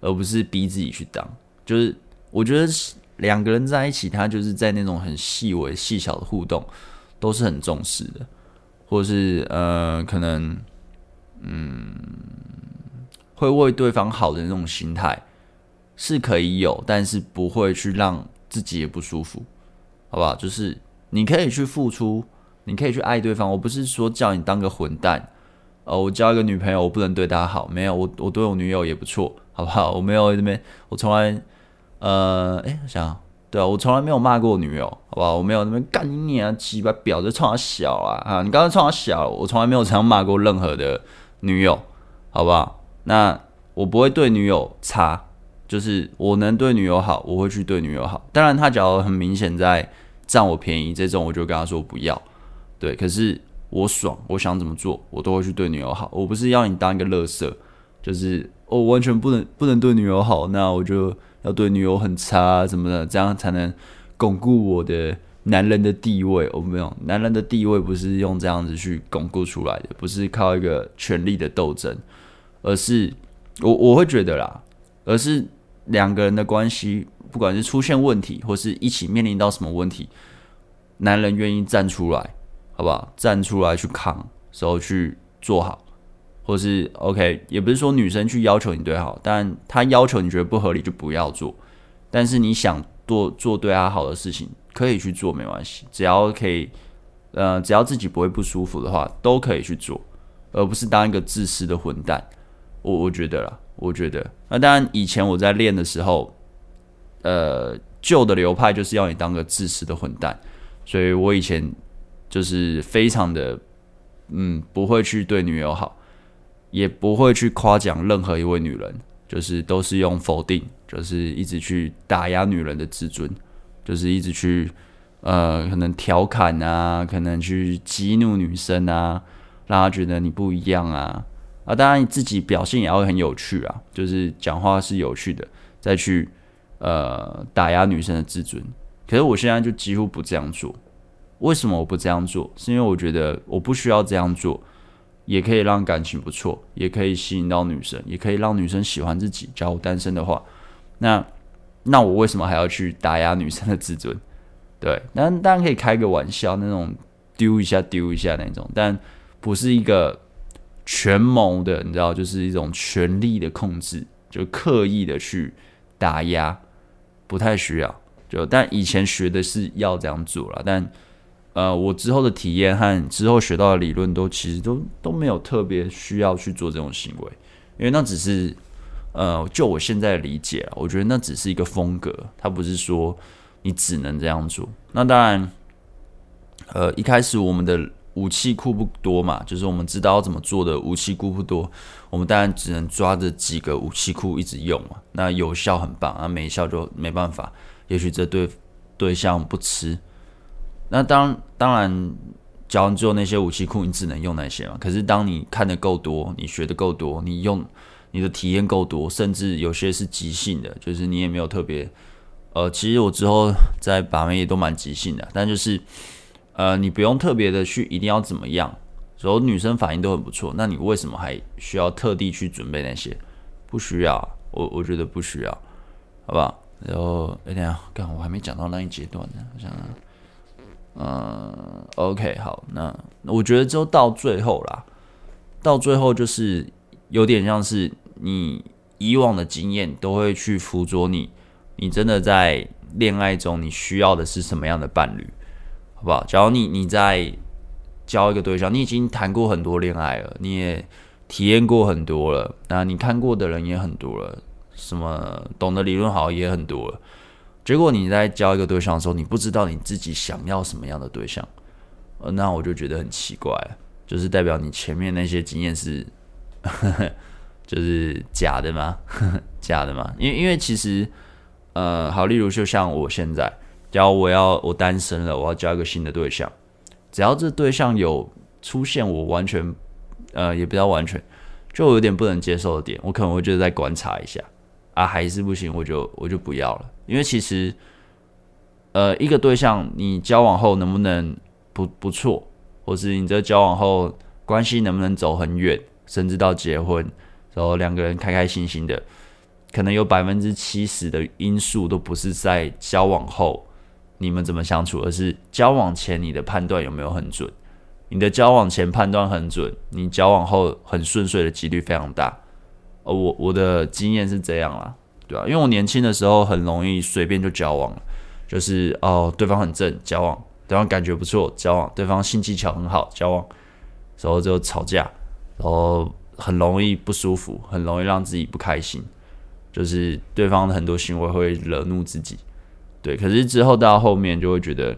Speaker 1: 而不是逼自己去当。就是我觉得两个人在一起，他就是在那种很细微、细小的互动，都是很重视的，或是呃，可能嗯，会为对方好的那种心态。是可以有，但是不会去让自己也不舒服，好不好？就是你可以去付出，你可以去爱对方。我不是说叫你当个混蛋，呃，我交一个女朋友，我不能对她好，没有，我我对我女友也不错，好不好？我没有这边，我从来，呃，哎，我想，对啊，我从来没有骂过我女友，好不好？我没有那么干你啊，鸡巴婊子，冲他小啊啊！你刚刚冲他小，我从来没有这样骂过任何的女友，好不好？那我不会对女友差。就是我能对女友好，我会去对女友好。当然，他假如很明显在占我便宜，这种我就跟他说不要。对，可是我爽，我想怎么做，我都会去对女友好。我不是要你当一个乐色，就是我完全不能不能对女友好，那我就要对女友很差什么的，这样才能巩固我的男人的地位。我没有，男人的地位不是用这样子去巩固出来的，不是靠一个权力的斗争，而是我我会觉得啦，而是。两个人的关系，不管是出现问题，或是一起面临到什么问题，男人愿意站出来，好不好？站出来去扛，时候去做好，或是 OK，也不是说女生去要求你对好，但她要求你觉得不合理就不要做。但是你想做做对她好的事情，可以去做，没关系，只要可以，呃，只要自己不会不舒服的话，都可以去做，而不是当一个自私的混蛋。我我觉得啦。我觉得，那当然，以前我在练的时候，呃，旧的流派就是要你当个自私的混蛋，所以我以前就是非常的，嗯，不会去对女友好，也不会去夸奖任何一位女人，就是都是用否定，就是一直去打压女人的自尊，就是一直去，呃，可能调侃啊，可能去激怒女生啊，让她觉得你不一样啊。啊，当然你自己表现也要很有趣啊，就是讲话是有趣的，再去呃打压女生的自尊。可是我现在就几乎不这样做。为什么我不这样做？是因为我觉得我不需要这样做，也可以让感情不错，也可以吸引到女生，也可以让女生喜欢自己。假如单身的话，那那我为什么还要去打压女生的自尊？[LAUGHS] 对，那当然可以开个玩笑，那种丢一下丢一下那种，但不是一个。权谋的，你知道，就是一种权力的控制，就刻意的去打压，不太需要。就但以前学的是要这样做了，但呃，我之后的体验和之后学到的理论都其实都都没有特别需要去做这种行为，因为那只是呃，就我现在的理解，我觉得那只是一个风格，它不是说你只能这样做。那当然，呃，一开始我们的。武器库不多嘛，就是我们知道要怎么做的武器库不多，我们当然只能抓着几个武器库一直用嘛。那有效很棒，那没效就没办法。也许这对对象不吃，那当当然教完之后那些武器库，你只能用那些嘛。可是当你看的够多，你学的够多，你用你的体验够多，甚至有些是即兴的，就是你也没有特别。呃，其实我之后在把妹也都蛮即兴的，但就是呃，你不用特别的去一定要怎么样，然后女生反应都很不错，那你为什么还需要特地去准备那些？不需要，我我觉得不需要，好不好？然后哎，等下，看我还没讲到那一阶段呢，我想想，嗯，OK，好，那我觉得就到最后啦，到最后就是有点像是你以往的经验都会去辅佐你。你真的在恋爱中，你需要的是什么样的伴侣，好不好？假如你你在交一个对象，你已经谈过很多恋爱了，你也体验过很多了，那你看过的人也很多了，什么懂得理论好也很多了。结果你在交一个对象的时候，你不知道你自己想要什么样的对象，呃，那我就觉得很奇怪，就是代表你前面那些经验是，呵呵，就是假的吗？呵呵，假的吗？因为因为其实。呃，好，例如就像我现在，假如我要我单身了，我要交一个新的对象，只要这对象有出现我完全，呃，也不要完全，就有点不能接受的点，我可能会觉得再观察一下，啊，还是不行，我就我就不要了，因为其实，呃，一个对象你交往后能不能不不错，或是你这交往后关系能不能走很远，甚至到结婚，然后两个人开开心心的。可能有百分之七十的因素都不是在交往后你们怎么相处，而是交往前你的判断有没有很准。你的交往前判断很准，你交往后很顺遂的几率非常大。而我我的经验是这样啦，对吧？因为我年轻的时候很容易随便就交往了，就是哦，对方很正，交往；对方感觉不错，交往；对方性技巧很好，交往。然后就吵架，然后很容易不舒服，很容易让自己不开心。就是对方的很多行为会惹怒自己，对。可是之后到后面就会觉得，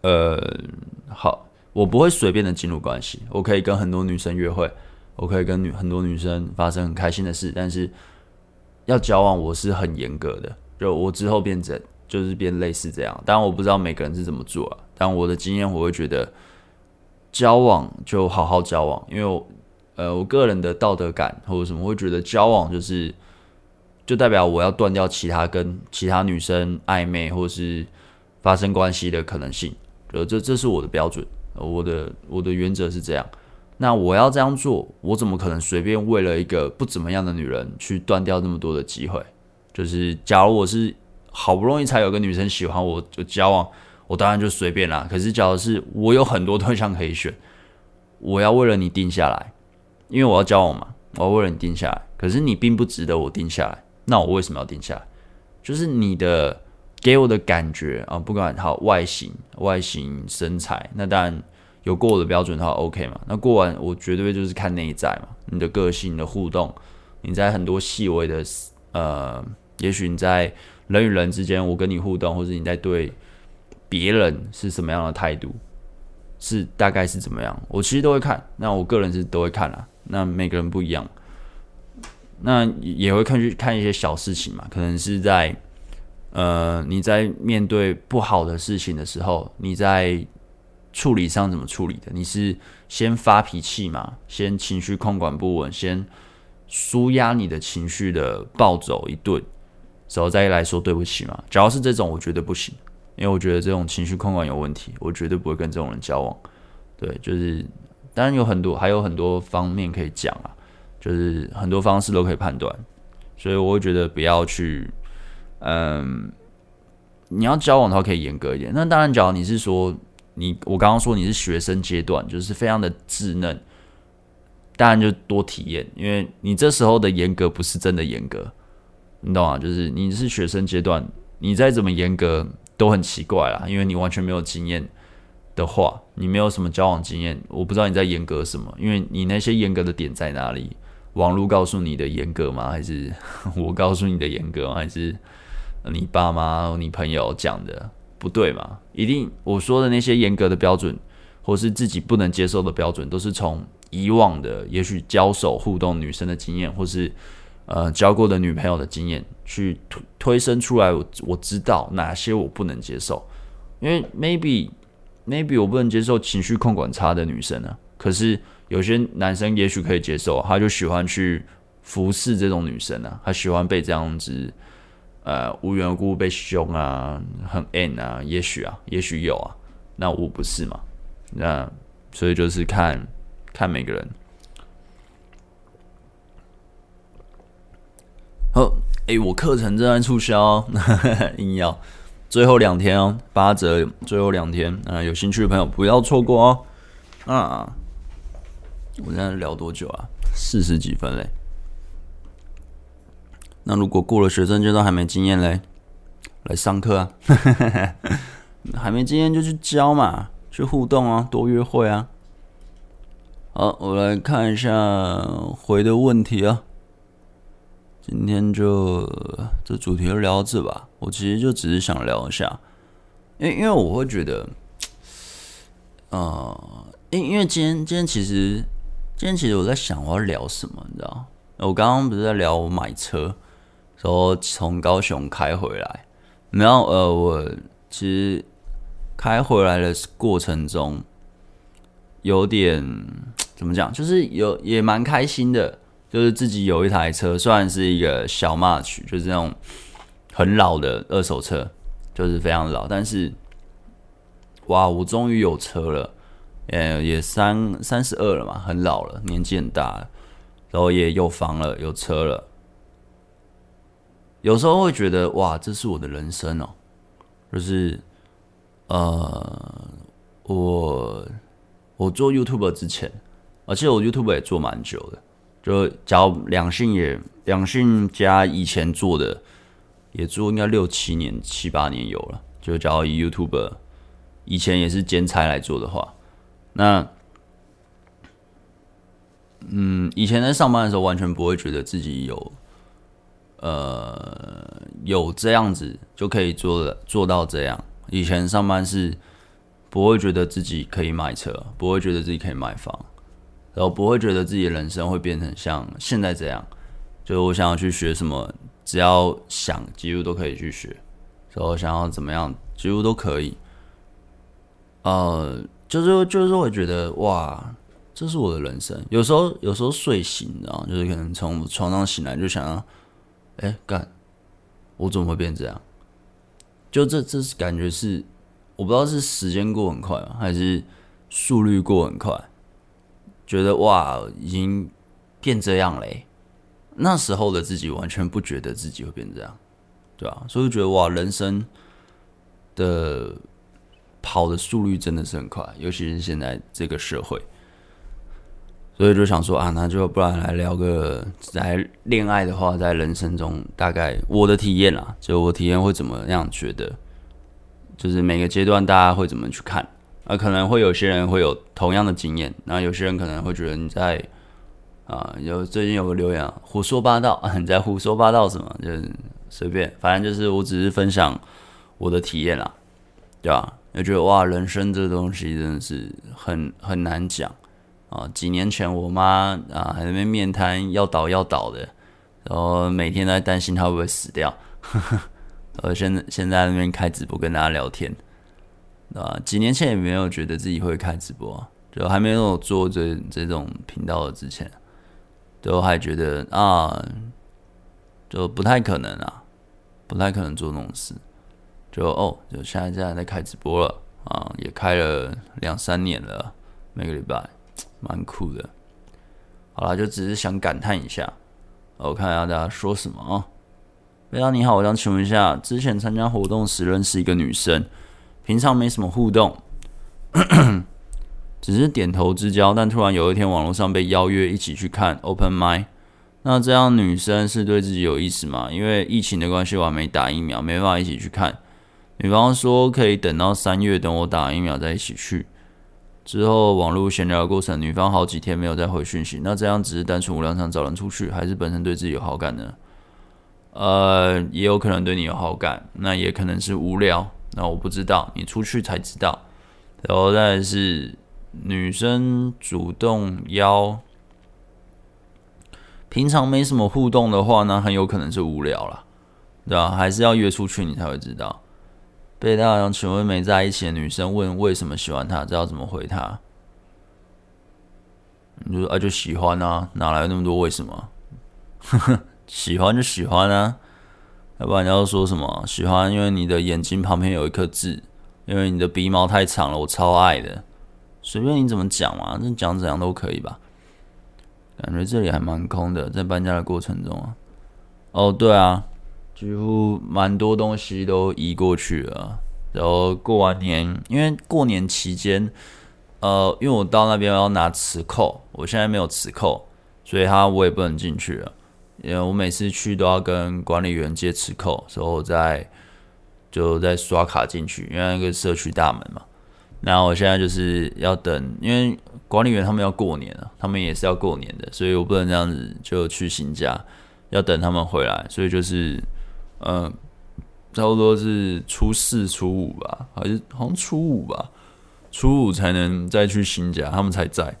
Speaker 1: 呃，好，我不会随便的进入关系。我可以跟很多女生约会，我可以跟女很多女生发生很开心的事。但是要交往，我是很严格的。就我之后变成就是变类似这样。当然我不知道每个人是怎么做啊。但我的经验，我会觉得交往就好好交往，因为。呃，我个人的道德感或者什么，会觉得交往就是，就代表我要断掉其他跟其他女生暧昧或是发生关系的可能性。呃，这这是我的标准，我的我的原则是这样。那我要这样做，我怎么可能随便为了一个不怎么样的女人去断掉那么多的机会？就是假如我是好不容易才有个女生喜欢我，就交往，我当然就随便啦。可是假如是我有很多对象可以选，我要为了你定下来。因为我要交往嘛，我要为了你定下来，可是你并不值得我定下来，那我为什么要定下来？就是你的给我的感觉啊，不管好外形、外形、身材，那当然有过我的标准的话，OK 嘛。那过完我绝对就是看内在嘛，你的个性、你的互动，你在很多细微的呃，也许你在人与人之间，我跟你互动，或者你在对别人是什么样的态度，是大概是怎么样？我其实都会看，那我个人是都会看啦。那每个人不一样，那也会看去看一些小事情嘛，可能是在呃你在面对不好的事情的时候，你在处理上怎么处理的？你是先发脾气嘛？先情绪控管不稳，先舒压你的情绪的暴走一顿，然后再来说对不起嘛？只要是这种，我觉得不行，因为我觉得这种情绪控管有问题，我绝对不会跟这种人交往。对，就是。当然有很多，还有很多方面可以讲啊，就是很多方式都可以判断，所以我会觉得不要去，嗯，你要交往的话可以严格一点。那当然，假如你是说你，我刚刚说你是学生阶段，就是非常的稚嫩，当然就多体验，因为你这时候的严格不是真的严格，你懂吗？就是你是学生阶段，你再怎么严格都很奇怪啦，因为你完全没有经验。的话，你没有什么交往经验，我不知道你在严格什么，因为你那些严格的点在哪里？网络告诉你的严格吗？还是 [LAUGHS] 我告诉你的严格吗？还是你爸妈、你朋友讲的不对嘛？一定我说的那些严格的标准，或是自己不能接受的标准，都是从以往的也许交手互动女生的经验，或是呃交过的女朋友的经验去推推生出来我。我知道哪些我不能接受，因为 maybe。maybe 我不能接受情绪控管差的女生啊，可是有些男生也许可以接受，他就喜欢去服侍这种女生啊，他喜欢被这样子，呃，无缘无故被凶啊，很 n 啊，也许啊，也许有啊，那我不是嘛，那所以就是看看每个人。好，哎、我课程正在促销，[LAUGHS] 硬要。最后两天哦，八折，最后两天啊，有兴趣的朋友不要错过哦。啊，我现在聊多久啊？四十几分嘞。那如果过了学生阶段还没经验嘞，来上课啊。[LAUGHS] 还没经验就去教嘛，去互动啊，多约会啊。好，我来看一下回的问题啊。今天就这主题就聊到这吧。我其实就只是想聊一下，因因为我会觉得，呃，因因为今天今天其实今天其实我在想我要聊什么，你知道？我刚刚不是在聊我买车，说从高雄开回来，然后呃，我其实开回来的过程中有点 [TSK] 怎么讲，就是有也蛮开心的。就是自己有一台车，虽然是一个小 March，就是那种很老的二手车，就是非常老，但是哇，我终于有车了，呃，也三三十二了嘛，很老了，年纪很大了，然后也有房了，有车了，有时候会觉得哇，这是我的人生哦，就是呃，我我做 YouTube 之前，而且我 YouTube 也做蛮久的。就假如两性也两性加以前做的也做应该六七年七八年有了。就假如 YouTube 以前也是兼差来做的话，那嗯，以前在上班的时候完全不会觉得自己有呃有这样子就可以做做到这样。以前上班是不会觉得自己可以买车，不会觉得自己可以买房。然后不会觉得自己的人生会变成像现在这样，就是我想要去学什么，只要想几乎都可以去学。然后想要怎么样，几乎都可以。呃，就是就是会觉得哇，这是我的人生。有时候有时候睡醒，然后就是可能从床上醒来就想要，哎干，我怎么会变这样？就这这是感觉是，我不知道是时间过很快，还是速率过很快。觉得哇，已经变这样嘞！那时候的自己完全不觉得自己会变这样，对吧？所以觉得哇，人生的跑的速率真的是很快，尤其是现在这个社会。所以就想说啊，那就不然来聊个在恋爱的话，在人生中大概我的体验啦，就我体验会怎么样觉得，就是每个阶段大家会怎么去看。啊，可能会有些人会有同样的经验，那有些人可能会觉得你在啊，有最近有个留言啊，胡说八道啊，你在胡说八道什么？就是随便，反正就是我只是分享我的体验啦，对吧？就觉得哇，人生这东西真的是很很难讲啊。几年前我妈啊还在那边面瘫要倒要倒的，然后每天都在担心她会不会死掉，呵呵，呃，现在现在那边开直播跟大家聊天。啊，几年前也没有觉得自己会开直播，就还没有做这这种频道的之前，都还觉得啊，就不太可能啊，不太可能做那种事。就哦，就现在现在在开直播了啊，也开了两三年了，每个礼拜，蛮酷的。好啦，就只是想感叹一下，我看一下大家说什么啊。大家你好，我想请问一下，之前参加活动时认识一个女生。平常没什么互动，[CLEARS THROAT] 只是点头之交。但突然有一天，网络上被邀约一起去看 Open m i d。那这样女生是对自己有意思吗？因为疫情的关系，我还没打疫苗，没办法一起去看。女方说可以等到三月，等我打疫苗再一起去。之后网络闲聊的过程，女方好几天没有再回讯息。那这样只是单纯无聊想找人出去，还是本身对自己有好感呢？呃，也有可能对你有好感，那也可能是无聊。那我不知道，你出去才知道。然后再是女生主动邀，平常没什么互动的话呢，很有可能是无聊了，对吧？还是要约出去你才会知道。贝大洋，请问没在一起的女生问为什么喜欢他，知道怎么回他？你就说啊，就喜欢啊，哪来那么多为什么？[LAUGHS] 喜欢就喜欢啊，要不然你要说什么？喜欢因为你的眼睛旁边有一颗痣，因为你的鼻毛太长了，我超爱的。随便你怎么讲嘛，那讲怎样都可以吧。感觉这里还蛮空的，在搬家的过程中啊。哦，对啊，几乎蛮多东西都移过去了。然后过完年，因为过年期间，呃，因为我到那边要拿磁扣，我现在没有磁扣，所以他我也不能进去了。因为我每次去都要跟管理员借磁扣，然后再就再刷卡进去，因为那个社区大门嘛。那我现在就是要等，因为管理员他们要过年了，他们也是要过年的，所以我不能这样子就去新家，要等他们回来，所以就是，嗯，差不多是初四、初五吧，还是好像初五吧，初五才能再去新家，他们才在，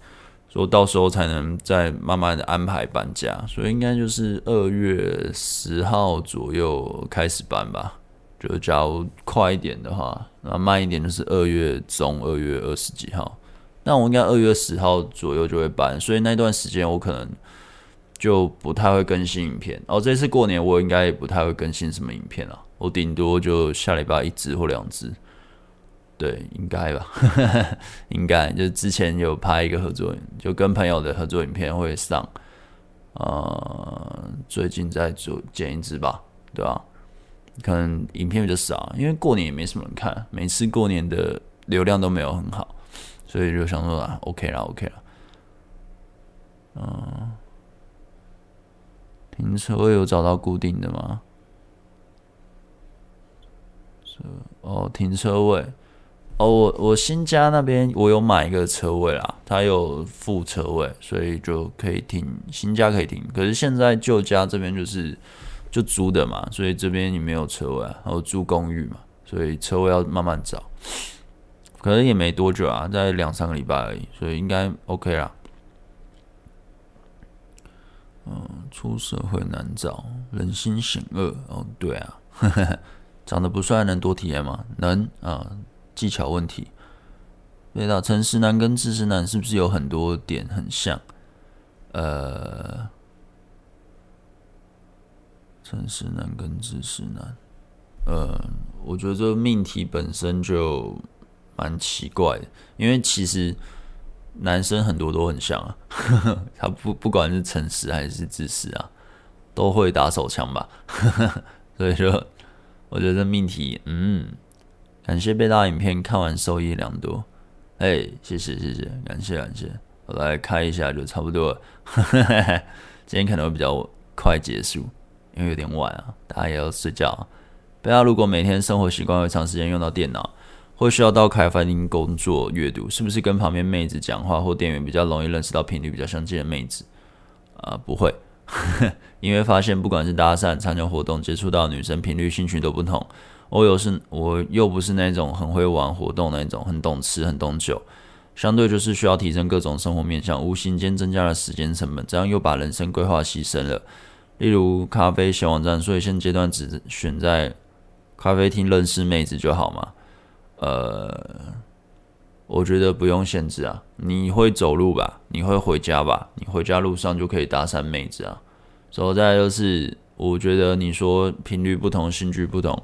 Speaker 1: 所以到时候才能再慢慢的安排搬家，所以应该就是二月十号左右开始搬吧。就假如快一点的话，那慢一点就是二月中，二月二十几号。那我应该二月十号左右就会搬，所以那段时间我可能就不太会更新影片。哦，这次过年我应该也不太会更新什么影片了，我顶多就下礼拜一支或两支。对，应该吧，[LAUGHS] 应该就是之前有拍一个合作，就跟朋友的合作影片会上。呃，最近在做剪一支吧，对吧？可能影片比较少，因为过年也没什么人看，每次过年的流量都没有很好，所以就想说啊，OK 啦，OK 啦。嗯，停车位有找到固定的吗？哦，停车位，哦，我我新家那边我有买一个车位啦，它有副车位，所以就可以停，新家可以停。可是现在旧家这边就是。就租的嘛，所以这边你没有车位，然后租公寓嘛，所以车位要慢慢找，可能也没多久啊，在两三个礼拜而已，所以应该 OK 啦。嗯，出社会难找，人心险恶。哦，对啊，[LAUGHS] 长得不帅能多体验吗？能啊，技巧问题。对的，诚实男跟知识男是不是有很多点很像？呃。诚实男跟知识男，呃，我觉得这个命题本身就蛮奇怪的，因为其实男生很多都很像啊，呵呵，他不不管是诚实还是自私啊，都会打手枪吧，呵呵，所以说我觉得这命题，嗯，感谢贝大影片看完受益良多，哎，谢谢谢谢，感谢感谢，我来开一下就差不多了，呵呵，今天可能会比较快结束。因为有点晚啊，大家也要睡觉啊。大如果每天生活习惯会长时间用到电脑，或需要到咖啡厅工作、阅读，是不是跟旁边妹子讲话或店员比较容易认识到频率比较相近的妹子？啊、不会，[LAUGHS] 因为发现不管是搭讪、参加活动、接触到女生，频率、兴趣都不同。我有是，我又不是那种很会玩活动那种，很懂吃、很懂酒，相对就是需要提升各种生活面向，无形间增加了时间成本，这样又把人生规划牺牲了。例如咖啡小网站，所以现阶段只选在咖啡厅认识妹子就好嘛？呃，我觉得不用限制啊。你会走路吧？你会回家吧？你回家路上就可以搭讪妹子啊。所以再就是，我觉得你说频率不同，兴趣不同，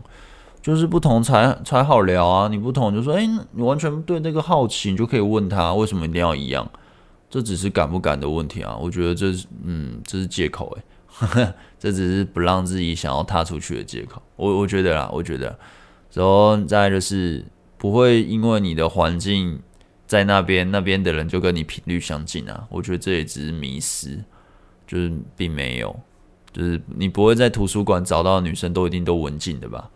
Speaker 1: 就是不同才才好聊啊。你不同就说，诶，你完全对那个好奇，你就可以问他为什么一定要一样？这只是敢不敢的问题啊。我觉得这是，嗯，这是借口诶。[LAUGHS] 这只是不让自己想要踏出去的借口。我我觉得啦，我觉得，然后再就是不会因为你的环境在那边，那边的人就跟你频率相近啊。我觉得这也只是迷思，就是并没有，就是你不会在图书馆找到女生都一定都文静的吧？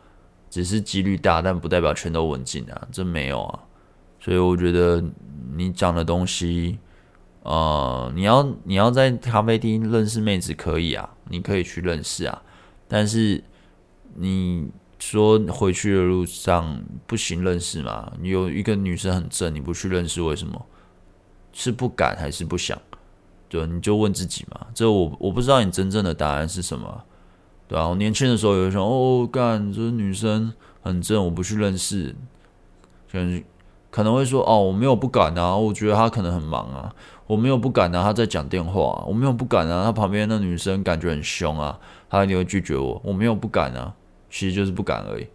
Speaker 1: 只是几率大，但不代表全都文静啊，这没有啊。所以我觉得你讲的东西。呃，你要你要在咖啡厅认识妹子可以啊，你可以去认识啊，但是你说回去的路上不行认识吗？你有一个女生很正，你不去认识为什么？是不敢还是不想？对，你就问自己嘛。这我我不知道你真正的答案是什么，对啊，我年轻的时候有人说哦，干这女生
Speaker 2: 很正，我不去认识，可能可能会说哦，我没有不敢啊，我觉得她可能很忙啊，我没有不敢啊，她在讲电话，我没有不敢啊，她旁边那女生感觉很凶啊，她一定会拒绝我，我没有不敢啊，其实就是不敢而已。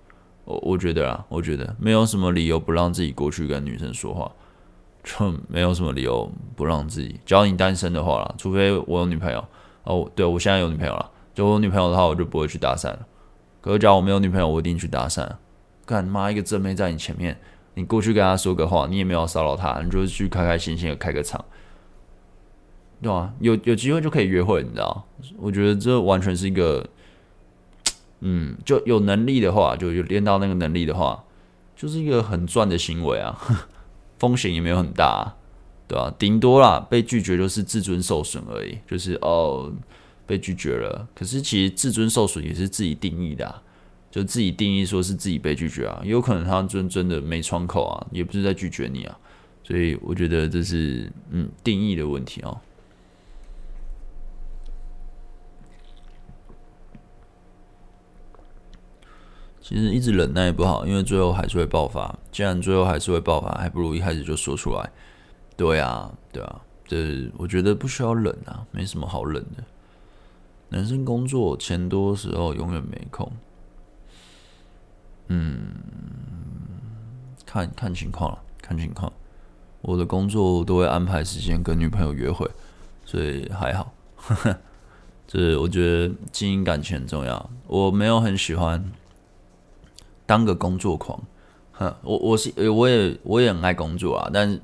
Speaker 2: 我我觉得啊，我觉得没有什么理由不让自己过去跟女生说话，就没有什么理由不让自己。只要你单身的话啦，除非我有女朋友哦，对，我现在有女朋友了，就我女朋友的话，我就不会去搭讪了。可是，假如我没有女朋友，我一定去搭讪。干妈一个正妹在你前面，你过去跟她说个话，你也没有骚扰她，你就是去开开心心的开个场，对啊，有有机会就可以约会，你知道？我觉得这完全是一个。嗯，就有能力的话，就有练到那个能力的话，就是一个很赚的行为啊，[LAUGHS] 风险也没有很大，对吧？顶多啦，被拒绝就是自尊受损而已，就是哦，被拒绝了。可是其实自尊受损也是自己定义的啊，就自己定义说是自己被拒绝啊，有可能他真真的没窗口啊，也不是在拒绝你啊，所以我觉得这是嗯定义的问题哦。其实一直忍耐也不好，因为最后还是会爆发。既然最后还是会爆发，还不如一开始就说出来。对啊，对啊，这我觉得不需要忍啊，没什么好忍的。男生工作钱多时候永远没空。嗯，看看情况了，看情况。我的工作都会安排时间跟女朋友约会，所以还好。呵呵，这我觉得经营感情很重要。我没有很喜欢。当个工作狂，哼，我我是我也我也很爱工作啊，但是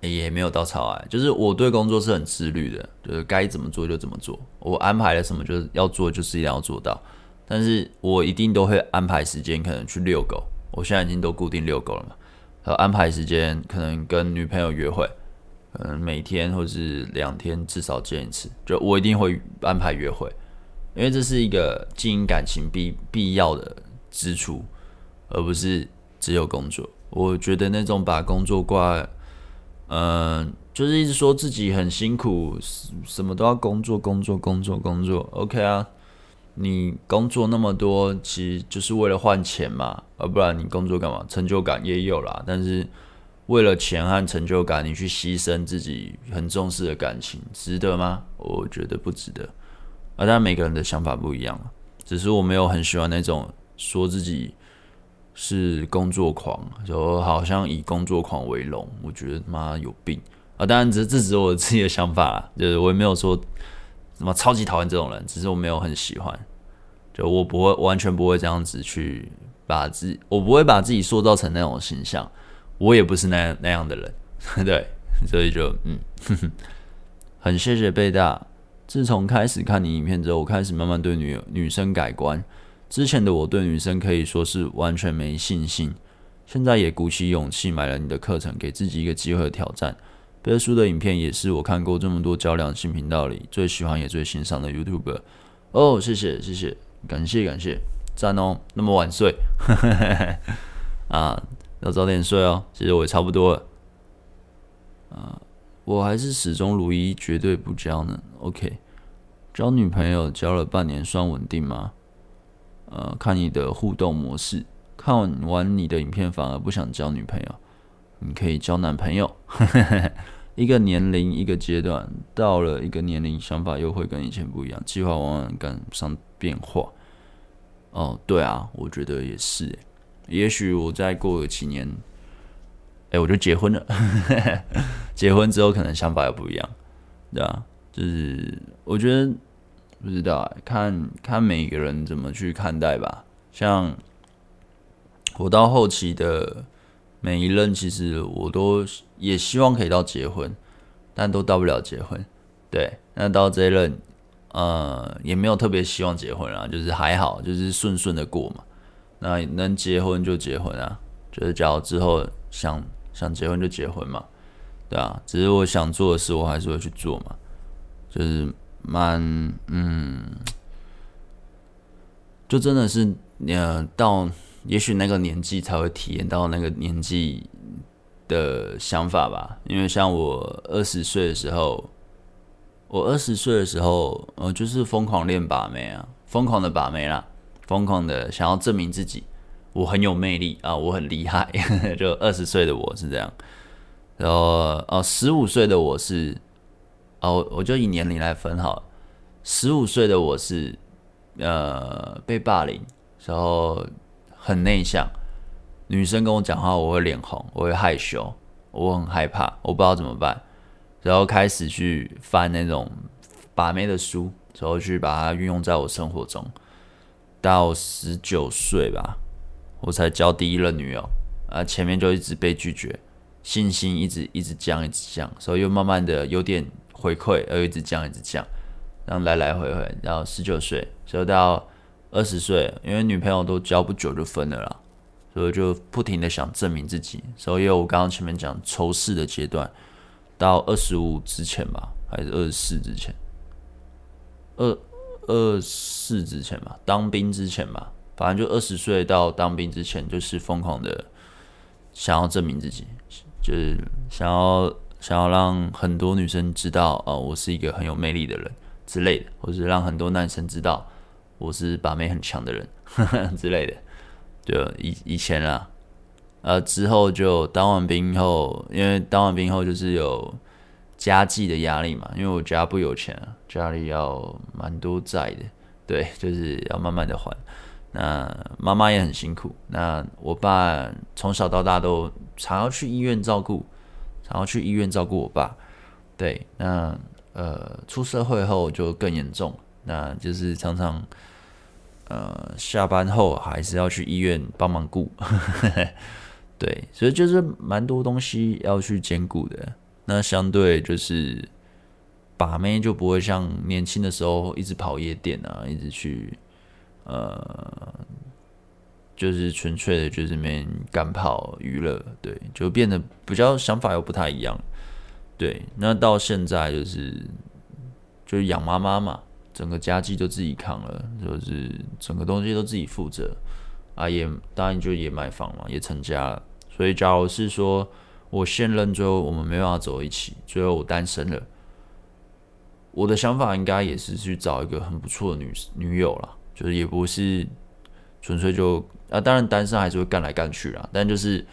Speaker 2: 也没有到超爱，就是我对工作是很自律的，就是该怎么做就怎么做，我安排了什么就是要做，就是一定要做到，但是我一定都会安排时间，可能去遛狗，我现在已经都固定遛狗了嘛，还有安排时间，可能跟女朋友约会，可能每天或是两天至少见一次，就我一定会安排约会，因为这是一个经营感情必必要的支出。而不是只有工作，我觉得那种把工作挂，嗯、呃，就是一直说自己很辛苦，什么都要工作，工作，工作，工作。OK 啊，你工作那么多，其实就是为了换钱嘛，而不然你工作干嘛？成就感也有啦，但是为了钱和成就感，你去牺牲自己很重视的感情，值得吗？我觉得不值得。啊，当然每个人的想法不一样，只是我没有很喜欢那种说自己。是工作狂，就好像以工作狂为荣，我觉得妈有病啊！当然，这这只是我自己的想法啦，就是我也没有说什么超级讨厌这种人，只是我没有很喜欢，就我不会完全不会这样子去把自，我不会把自己塑造成那种形象，我也不是那样那样的人，[LAUGHS] 对，所以就嗯哼哼，[LAUGHS] 很谢谢贝大，自从开始看你影片之后，我开始慢慢对女女生改观。之前的我对女生可以说是完全没信心，现在也鼓起勇气买了你的课程，给自己一个机会的挑战。贝叔的影片也是我看过这么多教两性频道里最喜欢也最欣赏的 YouTuber。哦，谢谢谢谢，感谢感谢，赞哦！那么晚睡，[LAUGHS] 啊，要早点睡哦。其实我也差不多了，啊，我还是始终如一，绝对不交呢。OK，交女朋友交了半年，算稳定吗？呃，看你的互动模式，看完你的影片反而不想交女朋友，你可以交男朋友。[LAUGHS] 一个年龄一个阶段，到了一个年龄，想法又会跟以前不一样，计划往往赶不上变化。哦，对啊，我觉得也是。也许我再过个几年，哎，我就结婚了。[LAUGHS] 结婚之后可能想法又不一样，对啊，就是我觉得。不知道，看看每个人怎么去看待吧。像我到后期的每一任，其实我都也希望可以到结婚，但都到不了结婚。对，那到这一任，呃，也没有特别希望结婚啊，就是还好，就是顺顺的过嘛。那能结婚就结婚啊，就是假如之后想想结婚就结婚嘛，对啊。只是我想做的事，我还是会去做嘛，就是。蛮嗯，就真的是呃，到也许那个年纪才会体验到那个年纪的想法吧。因为像我二十岁的时候，我二十岁的时候，呃，就是疯狂练把妹啊，疯狂的把妹啦，疯狂的想要证明自己。我很有魅力啊，我很厉害。[LAUGHS] 就二十岁的我是这样，然后哦，十五岁的我是哦，我就以年龄来分好了。十五岁的我是呃被霸凌，然后很内向，女生跟我讲话我会脸红，我会害羞，我很害怕，我不知道怎么办，然后开始去翻那种把妹的书，然后去把它运用在我生活中。到十九岁吧。我才交第一任女友啊，前面就一直被拒绝，信心一直一直降，一直降，所以又慢慢的有点回馈，而一直降，一直降，然后来来回回，然后十九岁，所以到二十岁，因为女朋友都交不久就分了啦，所以就不停的想证明自己，所以我刚刚前面讲仇视的阶段，到二十五之前吧，还是二十四之前，二二四之前吧，当兵之前吧。反正就二十岁到当兵之前，就是疯狂的想要证明自己，就是想要想要让很多女生知道，呃，我是一个很有魅力的人之类的，或是让很多男生知道我是把妹很强的人呵 [LAUGHS] 呵之类的。就以以前啊，呃，之后就当完兵后，因为当完兵后就是有家计的压力嘛，因为我家不有钱，家里要蛮多债的，对，[LAUGHS] 就是要慢慢的还。那妈妈也很辛苦。那我爸从小到大都常要去医院照顾，然后去医院照顾我爸。对，那呃出社会后就更严重，那就是常常呃下班后还是要去医院帮忙顾。[LAUGHS] 对，所以就是蛮多东西要去兼顾的。那相对就是把妹就不会像年轻的时候一直跑夜店啊，一直去。呃，就是纯粹的，就是没干炮娱乐，对，就变得比较想法又不太一样，对。那到现在就是就是养妈妈嘛，整个家计都自己扛了，就是整个东西都自己负责啊，也当然就也买房嘛，也成家了。所以假如是说我现任最后我们没办法走一起，最后我单身了，我的想法应该也是去找一个很不错的女女友了。就是也不是纯粹就啊，当然单身还是会干来干去啦，但就是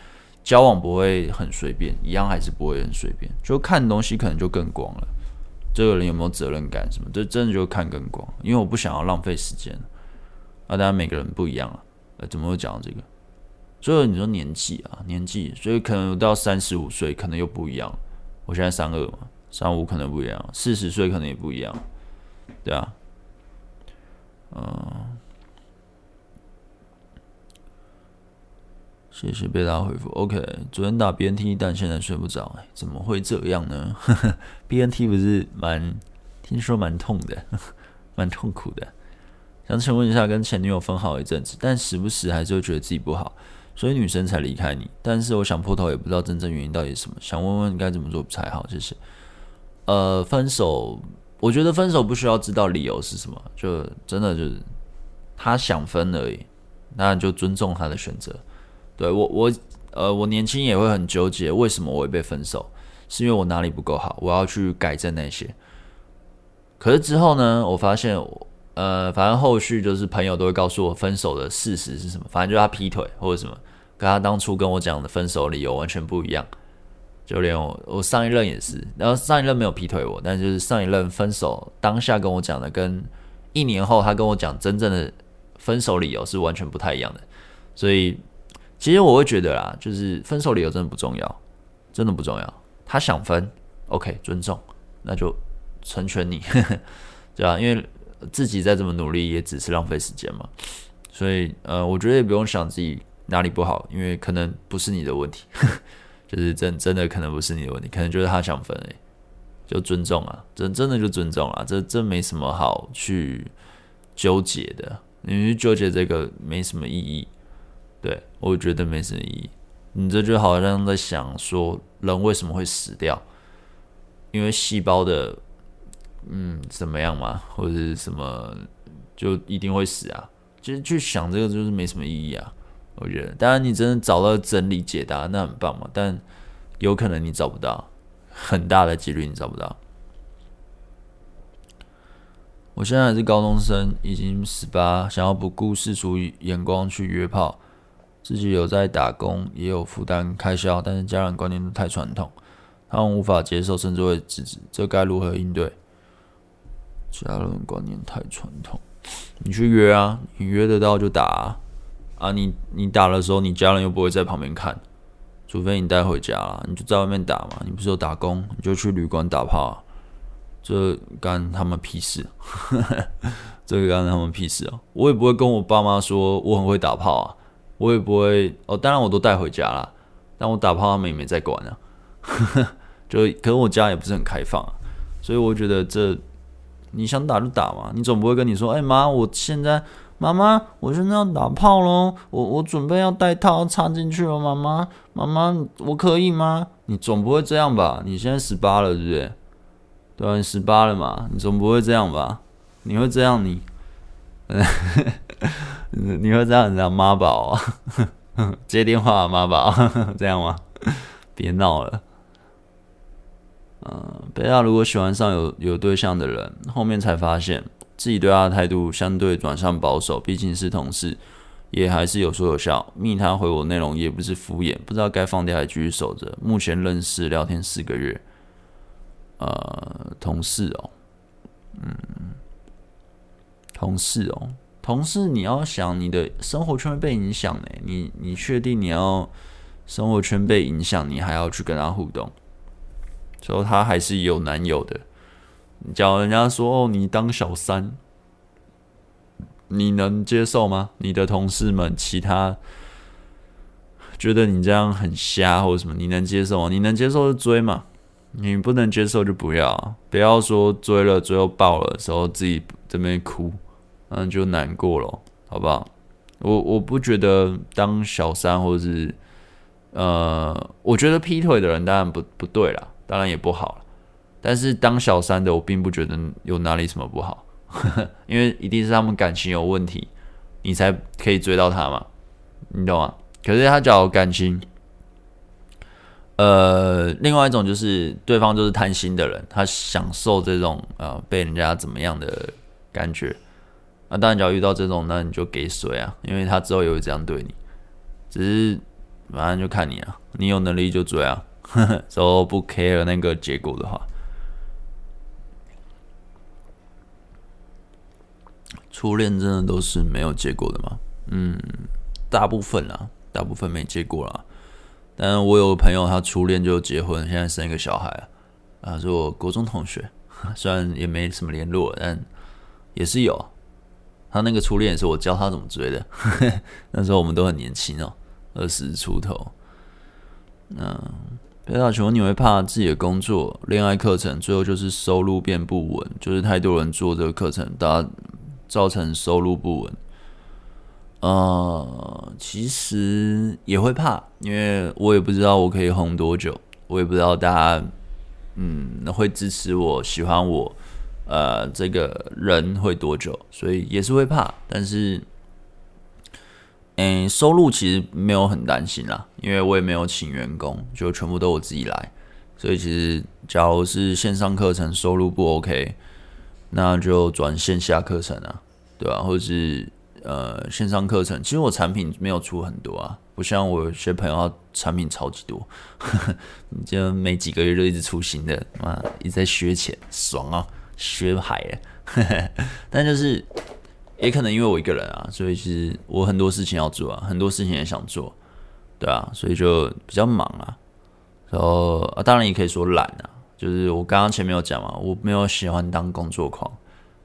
Speaker 2: 交往不会很随便，一样还是不会很随便，就看东西可能就更广了。这个人有没有责任感什么，这真的就看更广，因为我不想要浪费时间啊。当然每个人不一样啊，呃，怎么会讲这个？所以你说年纪啊，年纪，所以可能到三十五岁可能又不一样。我现在三二嘛，三五可能不一样，四十岁可能也不一样，对啊。嗯，谢谢被大家回复。OK，昨天打 BNT，但现在睡不着，怎么会这样呢？BNT 不是蛮听说蛮痛的，[LAUGHS] 蛮痛苦的。想请问一下，跟前女友分好一阵子，但时不时还是会觉得自己不好，所以女生才离开你。但是我想破头也不知道真正原因到底是什么，想问问该怎么做才好？谢谢。呃，分手。我觉得分手不需要知道理由是什么，就真的就是他想分而已，那就尊重他的选择。对，我我呃我年轻也会很纠结，为什么我会被分手？是因为我哪里不够好，我要去改正那些。可是之后呢，我发现呃，反正后续就是朋友都会告诉我分手的事实是什么，反正就是他劈腿或者什么，跟他当初跟我讲的分手理由完全不一样。就连我，我上一任也是，然后上一任没有劈腿我，但就是上一任分手当下跟我讲的，跟一年后他跟我讲真正的分手理由是完全不太一样的。所以其实我会觉得啦，就是分手理由真的不重要，真的不重要。他想分，OK，尊重，那就成全你，[LAUGHS] 对吧？因为自己再怎么努力，也只是浪费时间嘛。所以呃，我觉得也不用想自己哪里不好，因为可能不是你的问题。[LAUGHS] 就是真真的可能不是你的问题，可能就是他想分诶，就尊重啊，真真的就尊重啊，这这没什么好去纠结的，你去纠结这个没什么意义，对，我觉得没什么意义，你这就好像在想说人为什么会死掉，因为细胞的嗯怎么样嘛，或者是什么就一定会死啊，其实去想这个就是没什么意义啊。我觉得，当然你真的找到真理解答，那很棒嘛。但有可能你找不到，很大的几率你找不到。我现在还是高中生，已经十八，想要不顾世俗眼光去约炮，自己有在打工，也有负担开销，但是家人观念都太传统，他们无法接受，甚至会制止，这该如何应对？家人观念太传统，你去约啊，你约得到就打啊，啊你你打的时候，你家人又不会在旁边看，除非你带回家了，你就在外面打嘛，你不是有打工，你就去旅馆打炮啊，这干他们屁事，[LAUGHS] 这个干他们屁事啊，我也不会跟我爸妈说我很会打炮啊，我也不会哦，当然我都带回家了，但我打炮他们也没在管啊，[LAUGHS] 就可能我家也不是很开放啊，所以我觉得这。你想打就打嘛，你总不会跟你说，哎、妈，我现在妈妈，我现在要打炮喽，我我准备要带套插进去了，妈妈，妈妈，我可以吗？你总不会这样吧？你现在十八了，对不对？对啊，你十八了嘛，你总不会这样吧？你会这样你，[LAUGHS] 你会这样你讲妈宝啊？[LAUGHS] 接电话妈宝 [LAUGHS] 这样吗？别闹了。嗯，贝拉如果喜欢上有有对象的人，后面才发现自己对他的态度相对转向保守，毕竟是同事，也还是有说有笑。密他回我内容也不是敷衍，不知道该放掉还继续守着。目前认识聊天四个月，呃，同事哦，嗯，同事哦，同事，你要想你的生活圈被影响呢？你你确定你要生活圈被影响，你还要去跟他互动？说他还是有男友的，叫人家说哦，你当小三，你能接受吗？你的同事们其他觉得你这样很瞎或者什么，你能接受吗？你能接受就追嘛，你不能接受就不要，不要说追了最后爆了的时候自己这边哭，嗯，就难过了，好不好？我我不觉得当小三或者是呃，我觉得劈腿的人当然不不对啦。当然也不好，但是当小三的我并不觉得有哪里什么不好，呵 [LAUGHS] 呵因为一定是他们感情有问题，你才可以追到他嘛，你懂吗？可是他讲感情，呃，另外一种就是对方就是贪心的人，他享受这种呃被人家怎么样的感觉，那当然只要遇到这种，那你就给水啊，因为他之后也会这样对你，只是反正就看你啊，你有能力就追啊。[LAUGHS] 都不 care 那个结果的话，初恋真的都是没有结果的吗？嗯，大部分啊，大部分没结果啦。但我有个朋友，他初恋就结婚，现在生一个小孩啊，啊，是我国中同学，[LAUGHS] 虽然也没什么联络，但也是有。他那个初恋是我教他怎么追的，[LAUGHS] 那时候我们都很年轻哦，二十出头，嗯。贝大球，你会怕自己的工作、恋爱课程最后就是收入变不稳，就是太多人做这个课程，大家造成收入不稳。呃，其实也会怕，因为我也不知道我可以红多久，我也不知道大家嗯会支持我、喜欢我，呃，这个人会多久，所以也是会怕，但是。嗯，收入其实没有很担心啦，因为我也没有请员工，就全部都我自己来。所以其实，假如是线上课程收入不 OK，那就转线下课程啊，对吧？或者是呃线上课程，其实我产品没有出很多啊，不像我有些朋友产品超级多，你 [LAUGHS] 就每几个月就一直出新的，啊，一直在削钱，爽啊，学海了，[LAUGHS] 但就是。也可能因为我一个人啊，所以其实我很多事情要做啊，很多事情也想做，对啊，所以就比较忙啊。然后啊，当然也可以说懒啊，就是我刚刚前面有讲嘛，我没有喜欢当工作狂，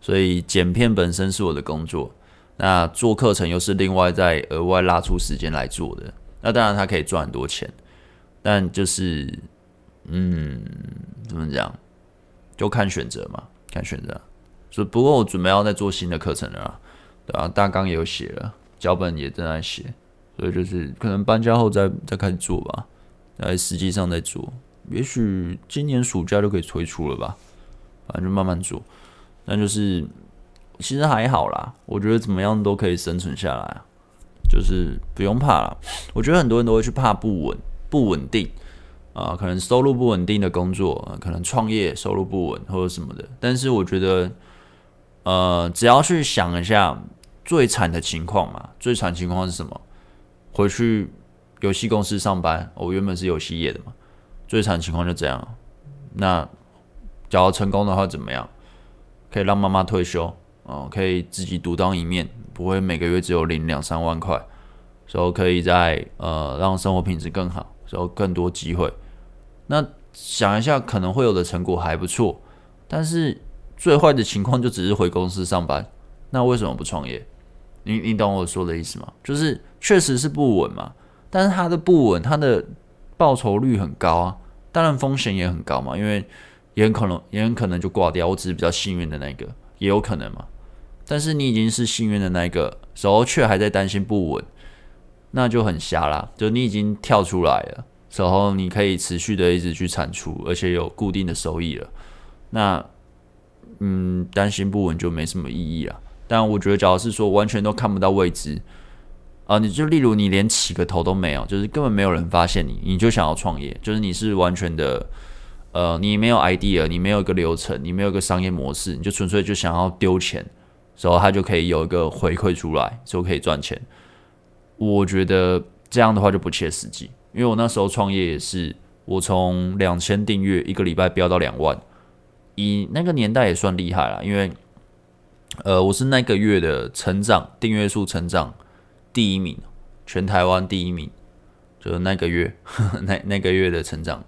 Speaker 2: 所以剪片本身是我的工作，那做课程又是另外再额外拉出时间来做的。那当然它可以赚很多钱，但就是嗯，怎么讲，就看选择嘛，看选择。所以不过我准备要再做新的课程了啊。对啊，大纲也有写了，脚本也正在写，所以就是可能搬家后再再开始做吧，来实际上再做，也许今年暑假就可以推出了吧，反正就慢慢做。那就是其实还好啦，我觉得怎么样都可以生存下来，就是不用怕啦。我觉得很多人都会去怕不稳、不稳定啊，可能收入不稳定的工作，可能创业收入不稳或者什么的。但是我觉得，呃，只要去想一下。最惨的情况嘛，最惨情况是什么？回去游戏公司上班。我原本是游戏业的嘛，最惨情况就这样。那假如成功的话怎么样？可以让妈妈退休，哦，可以自己独当一面，不会每个月只有领两三万块，所以可以在呃让生活品质更好，然后更多机会。那想一下可能会有的成果还不错，但是最坏的情况就只是回公司上班。那为什么不创业？你你懂我说的意思吗？就是确实是不稳嘛，但是它的不稳，它的报酬率很高啊，当然风险也很高嘛，因为。也很可能，也很可能就挂掉。我只是比较幸运的那个，也有可能嘛。但是你已经是幸运的那个，时候却还在担心不稳，那就很瞎啦。就你已经跳出来了，时候你可以持续的一直去产出，而且有固定的收益了。那，嗯，担心不稳就没什么意义了。但我觉得，假如是说完全都看不到未知啊，你就例如你连起个头都没有，就是根本没有人发现你，你就想要创业，就是你是完全的。呃，你没有 idea，你没有一个流程，你没有一个商业模式，你就纯粹就想要丢钱，然后他就可以有一个回馈出来，就可以赚钱。我觉得这样的话就不切实际，因为我那时候创业也是，我从两千订阅一个礼拜飙到两万，以那个年代也算厉害了，因为呃，我是那个月的成长订阅数成长第一名，全台湾第一名，就是那个月 [LAUGHS] 那那个月的成长。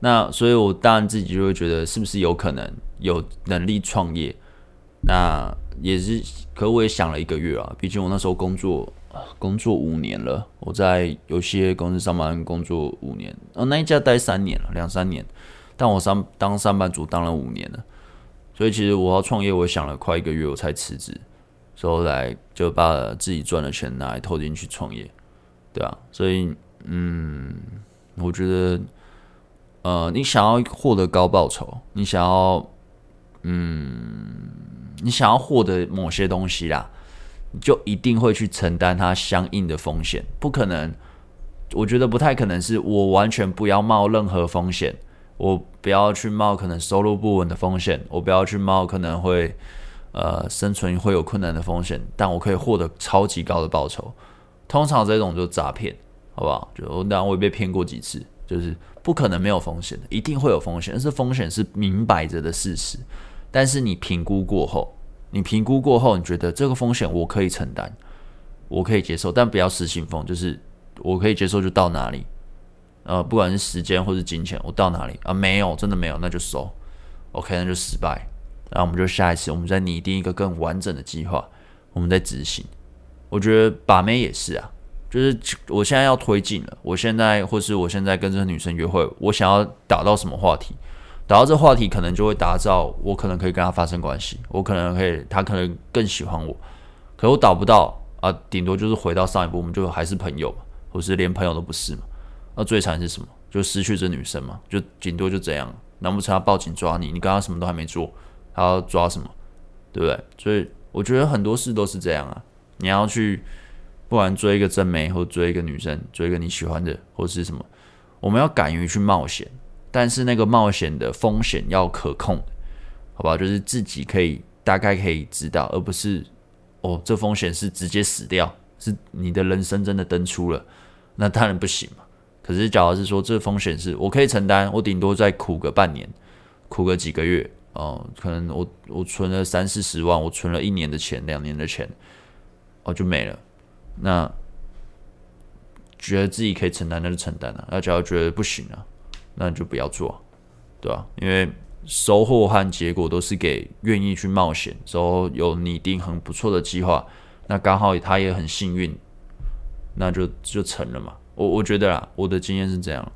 Speaker 2: 那所以，我当然自己就会觉得，是不是有可能有能力创业？那也是，可我也想了一个月啊。毕竟我那时候工作工作五年了，我在有些公司上班工作五年，哦，那一家待三年了，两三年。但我上当上班族当了五年了，所以其实我要创业，我想了快一个月，我才辞职，所以后来就把自己赚的钱拿来投进去创业，对啊。所以，嗯，我觉得。呃，你想要获得高报酬，你想要，嗯，你想要获得某些东西啦，就一定会去承担它相应的风险。不可能，我觉得不太可能是我完全不要冒任何风险，我不要去冒可能收入不稳的风险，我不要去冒可能会呃生存会有困难的风险，但我可以获得超级高的报酬。通常这种就诈骗，好不好？就我当然我也被骗过几次，就是。不可能没有风险的，一定会有风险。但是风险是明摆着的事实，但是你评估过后，你评估过后，你觉得这个风险我可以承担，我可以接受，但不要失心疯，就是我可以接受就到哪里，呃，不管是时间或是金钱，我到哪里啊？没有，真的没有，那就收，OK，那就失败。然后我们就下一次，我们再拟定一个更完整的计划，我们再执行。我觉得把妹也是啊。就是我现在要推进了，我现在或是我现在跟这个女生约会，我想要打到什么话题，达到这话题可能就会打造我可能可以跟她发生关系，我可能可以，她可能更喜欢我，可我打不到啊，顶多就是回到上一步，我们就还是朋友嘛，或是连朋友都不是嘛，那最惨是什么？就失去这女生嘛，就顶多就这样，难不成要报警抓你？你刚刚什么都还没做，还要抓什么？对不对？所以我觉得很多事都是这样啊，你要去。不管追一个真美，或追一个女生，追一个你喜欢的，或是什么，我们要敢于去冒险，但是那个冒险的风险要可控，好吧？就是自己可以大概可以知道，而不是哦，这风险是直接死掉，是你的人生真的登出了，那当然不行嘛。可是假如是说这风险是我可以承担，我顶多再苦个半年，苦个几个月哦，可能我我存了三四十万，我存了一年的钱，两年的钱，哦就没了。那觉得自己可以承担，那就承担了；那假如觉得不行了，那你就不要做，对吧？因为收获和结果都是给愿意去冒险，之后有拟定很不错的计划，那刚好他也很幸运，那就就成了嘛。我我觉得啦，我的经验是这样，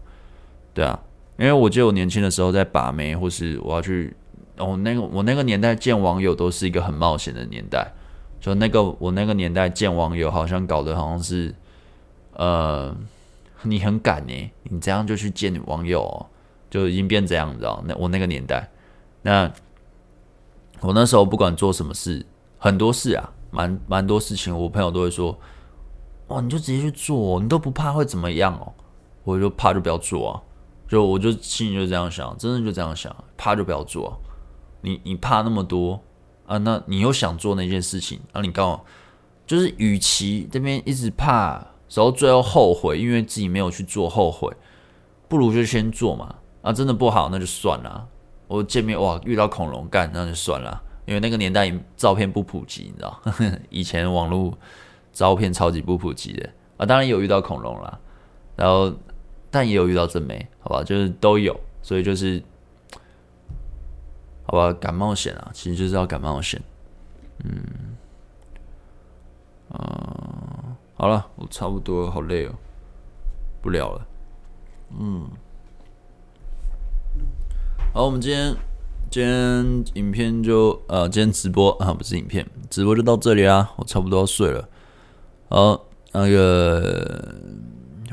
Speaker 2: 对啊，因为我记得我年轻的时候在把妹，或是我要去，哦，那个我那个年代见网友都是一个很冒险的年代。就那个我那个年代见网友，好像搞得好像是，呃，你很敢呢，你这样就去见网友哦，就已经变这样，你知道？那我那个年代，那我那时候不管做什么事，很多事啊，蛮蛮多事情，我朋友都会说，哇，你就直接去做，你都不怕会怎么样哦？我就怕就不要做啊，就我就心里就这样想，真的就这样想，怕就不要做，你你怕那么多。啊，那你又想做那件事情，那、啊、你刚好就是，与其这边一直怕，时候最后后悔，因为自己没有去做，后悔，不如就先做嘛。啊，真的不好，那就算了。我见面哇，遇到恐龙干，那就算了。因为那个年代照片不普及，你知道，[LAUGHS] 以前网络照片超级不普及的啊。当然有遇到恐龙啦，然后但也有遇到正妹，好吧，就是都有，所以就是好吧，敢冒险啊，其实就是要敢冒险。嗯，啊、好了，我差不多，好累哦，不聊了。嗯，好，我们今天。今天影片就呃，今天直播啊，不是影片，直播就到这里啦。我差不多要睡了。好，那个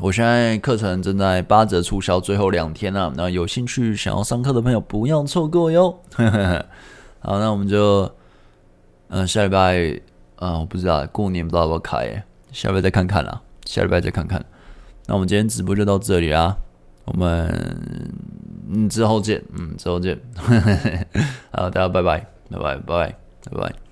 Speaker 2: 我现在课程正在八折促销，最后两天啊，那有兴趣想要上课的朋友不要错过哟。[LAUGHS] 好，那我们就嗯、下礼拜啊、我不知道过年不知道要不要开，下礼拜再看看啦。下礼拜再看看。那我们今天直播就到这里啦，我们。嗯，之后见。嗯，之后见。[LAUGHS] 好，大家拜拜，拜拜，拜拜，拜拜。